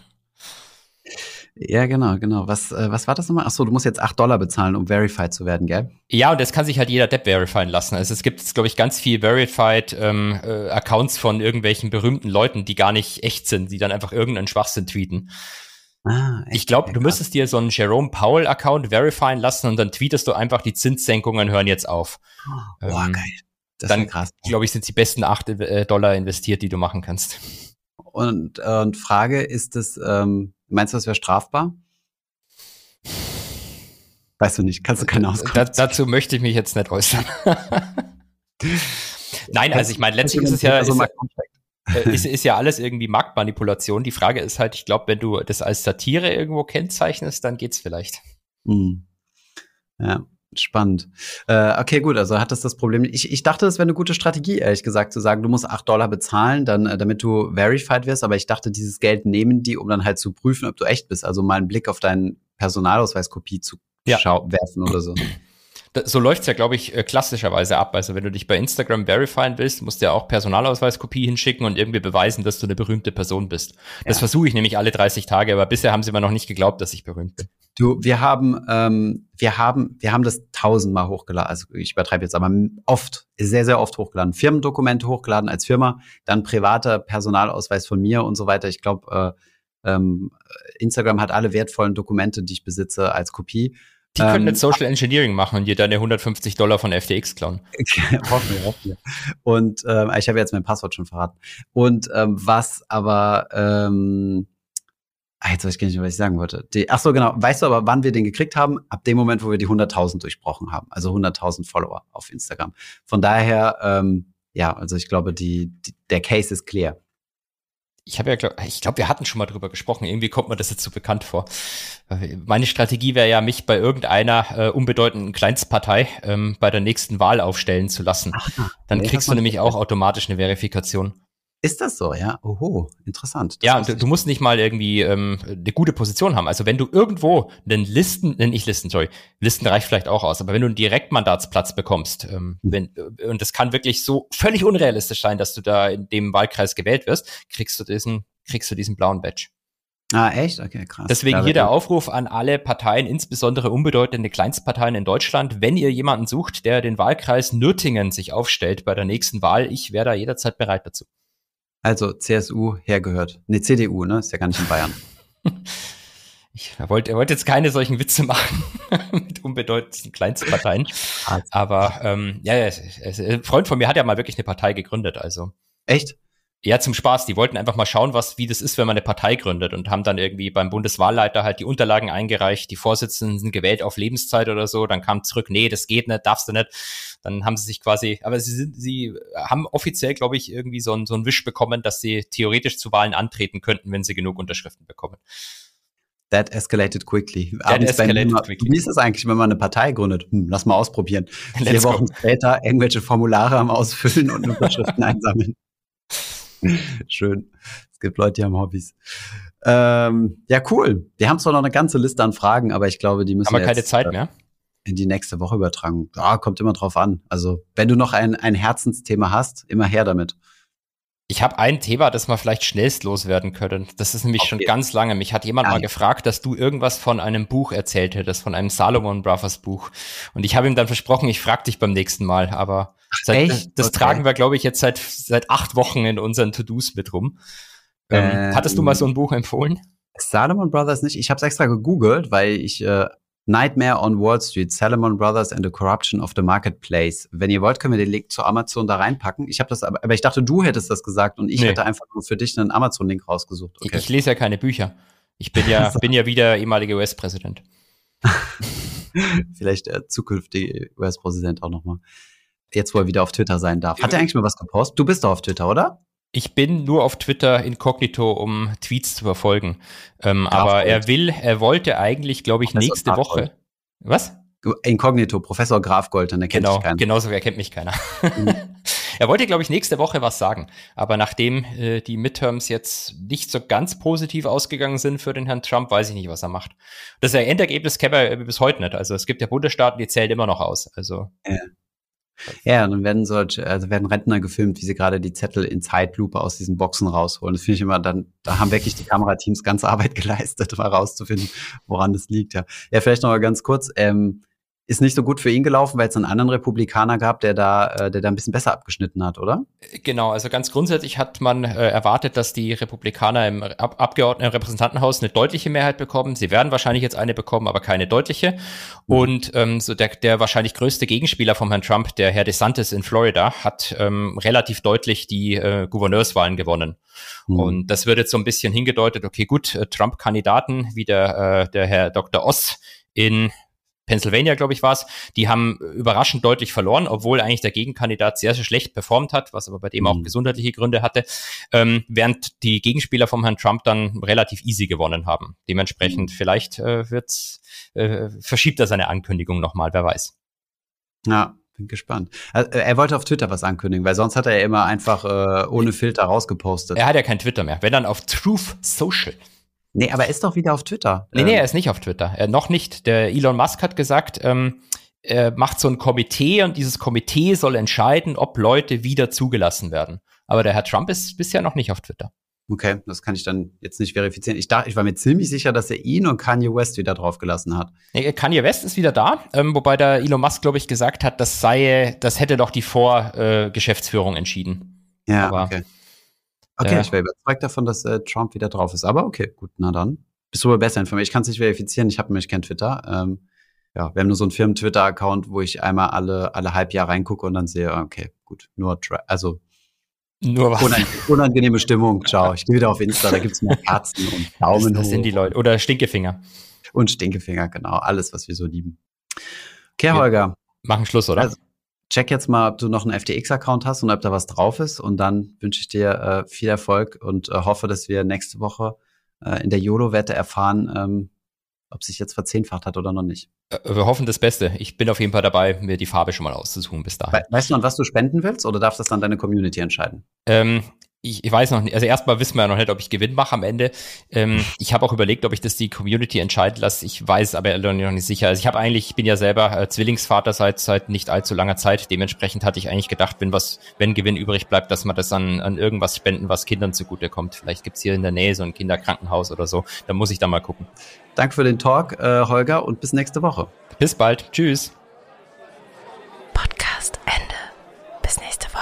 Ja, genau, genau. Was, äh, was war das nochmal? Achso, du musst jetzt 8 Dollar bezahlen, um verified zu werden, gell?
Ja, und das kann sich halt jeder Depp verifizieren lassen. Also es gibt, glaube ich, ganz viel verified ähm, äh, Accounts von irgendwelchen berühmten Leuten, die gar nicht echt sind, die dann einfach irgendeinen Schwachsinn tweeten. Ah, echt? ich glaube, du müsstest dir so einen Jerome Powell Account verifizieren lassen und dann tweetest du einfach, die Zinssenkungen hören jetzt auf.
Boah, ähm, geil.
Das dann, glaube ich, sind die besten 8 äh, Dollar investiert, die du machen kannst.
Und, äh, und Frage, ist es, ähm, Meinst du, das wäre strafbar? Weißt du nicht, kannst du keine Auskunft.
Da, dazu möchte ich mich jetzt nicht äußern. Nein, also ich meine, letztlich ist es ja, ist, äh, ist, ist, ja alles irgendwie Marktmanipulation. Die Frage ist halt, ich glaube, wenn du das als Satire irgendwo kennzeichnest, dann geht's vielleicht. Hm.
Ja. Spannend. Äh, okay, gut, also hat das das Problem. Ich, ich dachte, das wäre eine gute Strategie, ehrlich gesagt, zu sagen, du musst acht Dollar bezahlen, dann, äh, damit du verified wirst. Aber ich dachte, dieses Geld nehmen die, um dann halt zu prüfen, ob du echt bist. Also mal einen Blick auf deinen Personalausweiskopie zu ja. werfen oder so.
So läuft's ja, glaube ich, äh, klassischerweise ab. Also wenn du dich bei Instagram verifieren willst, musst du ja auch Personalausweiskopie hinschicken und irgendwie beweisen, dass du eine berühmte Person bist. Das ja. versuche ich nämlich alle 30 Tage, aber bisher haben sie mir noch nicht geglaubt, dass ich berühmt bin.
Du, wir haben, ähm, wir haben, wir haben das tausendmal hochgeladen. Also ich übertreibe jetzt, aber oft, sehr, sehr oft hochgeladen. Firmendokumente hochgeladen als Firma, dann privater Personalausweis von mir und so weiter. Ich glaube, äh, ähm, Instagram hat alle wertvollen Dokumente, die ich besitze, als Kopie.
Die können ähm, jetzt Social Engineering machen und dir deine 150 Dollar von FTX klauen.
hoffen wir, hoffen wir. Und ähm, ich habe jetzt mein Passwort schon verraten. Und ähm, was aber, ähm, ah, jetzt weiß ich gar nicht mehr, was ich sagen wollte. Die, ach so, genau. Weißt du aber, wann wir den gekriegt haben? Ab dem Moment, wo wir die 100.000 durchbrochen haben. Also 100.000 Follower auf Instagram. Von daher, ähm, ja, also ich glaube, die, die, der Case ist clear
ich habe ja, glaub, ich glaube, wir hatten schon mal drüber gesprochen. Irgendwie kommt mir das jetzt so bekannt vor. Meine Strategie wäre ja, mich bei irgendeiner äh, unbedeutenden Kleinstpartei ähm, bei der nächsten Wahl aufstellen zu lassen. Ach, Dann nee, kriegst du nämlich auch automatisch eine Verifikation.
Ist das so, ja? Oho, interessant. Das
ja, du, du, musst nicht mal irgendwie ähm, eine gute Position haben. Also wenn du irgendwo einen Listen, äh, nicht Listen, sorry, Listen reicht vielleicht auch aus, aber wenn du einen Direktmandatsplatz bekommst, ähm, mhm. wenn, äh, und das kann wirklich so völlig unrealistisch sein, dass du da in dem Wahlkreis gewählt wirst, kriegst du diesen, kriegst du diesen blauen Badge.
Ah, echt? Okay, krass.
Deswegen hier der Aufruf an alle Parteien, insbesondere unbedeutende Kleinstparteien in Deutschland. Wenn ihr jemanden sucht, der den Wahlkreis Nürtingen sich aufstellt bei der nächsten Wahl, ich wäre da jederzeit bereit dazu.
Also CSU hergehört. Ne, CDU, ne? Ist ja gar nicht in Bayern.
Ich wollte, er wollte jetzt keine solchen Witze machen mit unbedeutenden Kleinstparteien. Aber ähm, ja, ein Freund von mir hat ja mal wirklich eine Partei gegründet. Also
echt?
Ja, zum Spaß. Die wollten einfach mal schauen, was, wie das ist, wenn man eine Partei gründet und haben dann irgendwie beim Bundeswahlleiter halt die Unterlagen eingereicht, die Vorsitzenden sind gewählt auf Lebenszeit oder so, dann kam zurück, nee, das geht nicht, darfst du nicht. Dann haben sie sich quasi, aber sie sind, sie haben offiziell, glaube ich, irgendwie so ein, so ein Wisch bekommen, dass sie theoretisch zu Wahlen antreten könnten, wenn sie genug Unterschriften bekommen.
That escalated quickly. That escalated mir, quickly. Wie ist es eigentlich, wenn man eine Partei gründet? Hm, lass mal ausprobieren. Let's Vier Wochen go. später irgendwelche Formulare am Ausfüllen und Unterschriften einsammeln. Schön. Es gibt Leute, die haben Hobbys. Ähm, ja, cool. Wir haben zwar noch eine ganze Liste an Fragen, aber ich glaube, die müssen
wir keine Zeit mehr.
In die nächste Woche übertragen. Ja, kommt immer drauf an. Also, wenn du noch ein, ein Herzensthema hast, immer her damit.
Ich habe ein Thema, das wir vielleicht schnellst loswerden können. Das ist nämlich okay. schon ganz lange. Mich hat jemand ja. mal gefragt, dass du irgendwas von einem Buch erzählt hättest, von einem Salomon Brothers Buch. Und ich habe ihm dann versprochen, ich frage dich beim nächsten Mal. Aber seit, Echt? das okay. tragen wir, glaube ich, jetzt seit, seit acht Wochen in unseren To-Dos mit rum. Ähm, ähm, hattest du mal so ein Buch empfohlen?
Salomon Brothers nicht. Ich habe es extra gegoogelt, weil ich äh, Nightmare on Wall Street, Salomon Brothers and the Corruption of the Marketplace. Wenn ihr wollt, können wir den Link zu Amazon da reinpacken. Ich habe das aber, aber ich dachte, du hättest das gesagt und ich nee. hätte einfach nur für dich einen Amazon-Link rausgesucht.
Okay. Ich, ich, lese ja keine Bücher. Ich bin ja, bin ja wieder ehemaliger US-Präsident.
Vielleicht der zukünftige US-Präsident auch nochmal. Jetzt, wo er wieder auf Twitter sein darf. Hat er eigentlich mal was gepostet? Du bist doch auf Twitter, oder?
Ich bin nur auf Twitter inkognito, um Tweets zu verfolgen. Ähm, aber er will, er wollte eigentlich, glaube ich, nächste Woche. Was?
Inkognito, Professor Grafgold, dann erkennt
genau,
mich keiner.
Genauso erkennt mich keiner. Mhm. er wollte, glaube ich, nächste Woche was sagen. Aber nachdem äh, die Midterms jetzt nicht so ganz positiv ausgegangen sind für den Herrn Trump, weiß ich nicht, was er macht. Das Endergebnis kennt er bis heute nicht. Also es gibt ja Bundesstaaten, die zählen immer noch aus. Also
ja. Ja, dann werden solche, also werden Rentner gefilmt, wie sie gerade die Zettel in Zeitlupe aus diesen Boxen rausholen. Das finde ich immer, dann, da haben wirklich die Kamerateams ganze Arbeit geleistet, mal rauszufinden, woran das liegt. Ja, ja vielleicht noch mal ganz kurz. Ähm, ist nicht so gut für ihn gelaufen, weil es einen anderen Republikaner gab, der da, äh, der da ein bisschen besser abgeschnitten hat, oder?
Genau, also ganz grundsätzlich hat man äh, erwartet, dass die Republikaner im Ab Abgeordneten Repräsentantenhaus eine deutliche Mehrheit bekommen. Sie werden wahrscheinlich jetzt eine bekommen, aber keine deutliche. Mhm. Und ähm, so der, der wahrscheinlich größte Gegenspieler von Herrn Trump, der Herr DeSantis in Florida, hat ähm, relativ deutlich die äh, Gouverneurswahlen gewonnen. Mhm. Und das wird jetzt so ein bisschen hingedeutet, okay, gut, äh, Trump-Kandidaten wie der, äh, der Herr Dr. Oss in Pennsylvania, glaube ich, war es, die haben überraschend deutlich verloren, obwohl eigentlich der Gegenkandidat sehr, sehr schlecht performt hat, was aber bei dem mhm. auch gesundheitliche Gründe hatte, ähm, während die Gegenspieler vom Herrn Trump dann relativ easy gewonnen haben. Dementsprechend mhm. vielleicht äh, wird's, äh, verschiebt er seine Ankündigung nochmal, wer weiß.
Ja, bin gespannt. Also, er wollte auf Twitter was ankündigen, weil sonst hat er ja immer einfach äh, ohne Filter rausgepostet.
Er hat ja kein Twitter mehr. Wenn dann auf Truth Social.
Nee, aber er ist doch wieder auf Twitter.
Nee, nee, ähm, er ist nicht auf Twitter. Er, noch nicht. Der Elon Musk hat gesagt, ähm, er macht so ein Komitee und dieses Komitee soll entscheiden, ob Leute wieder zugelassen werden. Aber der Herr Trump ist bisher noch nicht auf Twitter.
Okay, das kann ich dann jetzt nicht verifizieren. Ich dachte, ich war mir ziemlich sicher, dass er ihn und Kanye West wieder draufgelassen hat.
Nee, Kanye West ist wieder da, ähm, wobei der Elon Musk, glaube ich, gesagt hat, das sei, das hätte doch die Vorgeschäftsführung äh, entschieden.
Ja, Aber okay. Okay, ja. ich wäre überzeugt davon, dass äh, Trump wieder drauf ist. Aber okay, gut, na dann. Bist du aber besser informiert. Ich kann es nicht verifizieren, ich habe nämlich kein Twitter. Ähm, ja, wir haben nur so einen Firmen-Twitter-Account, wo ich einmal alle, alle halb Jahr reingucke und dann sehe, okay, gut, nur, also
nur was.
unangenehme Stimmung. Ciao. Ich gehe wieder auf Insta, da gibt's mehr Herzen und Daumen
das, das sind die Leute. Oder Stinkefinger.
Und Stinkefinger, genau. Alles, was wir so lieben. Okay, Holger.
Machen Schluss, oder?
Also, check jetzt mal, ob du noch einen FTX-Account hast und ob da was drauf ist. Und dann wünsche ich dir äh, viel Erfolg und äh, hoffe, dass wir nächste Woche äh, in der YOLO-Wette erfahren, ähm, ob sich jetzt verzehnfacht hat oder noch nicht.
Äh, wir hoffen das Beste. Ich bin auf jeden Fall dabei, mir die Farbe schon mal auszusuchen bis dahin.
Weißt du, an was du spenden willst oder darf das dann deine Community entscheiden?
Ähm, ich, ich weiß noch nicht, also erstmal wissen wir ja noch nicht, ob ich Gewinn mache am Ende. Ähm, hm. ich habe auch überlegt, ob ich das die Community entscheiden lasse. Ich weiß aber noch nicht sicher. Also ich habe eigentlich, ich bin ja selber äh, Zwillingsvater seit, seit nicht allzu langer Zeit. Dementsprechend hatte ich eigentlich gedacht, wenn was, wenn Gewinn übrig bleibt, dass man das an, an irgendwas spenden, was Kindern zugutekommt. Vielleicht gibt es hier in der Nähe so ein Kinderkrankenhaus oder so. Da muss ich da mal gucken.
Danke für den Talk, äh, Holger, und bis nächste Woche.
Bis bald. Tschüss. Podcast Ende. Bis nächste Woche.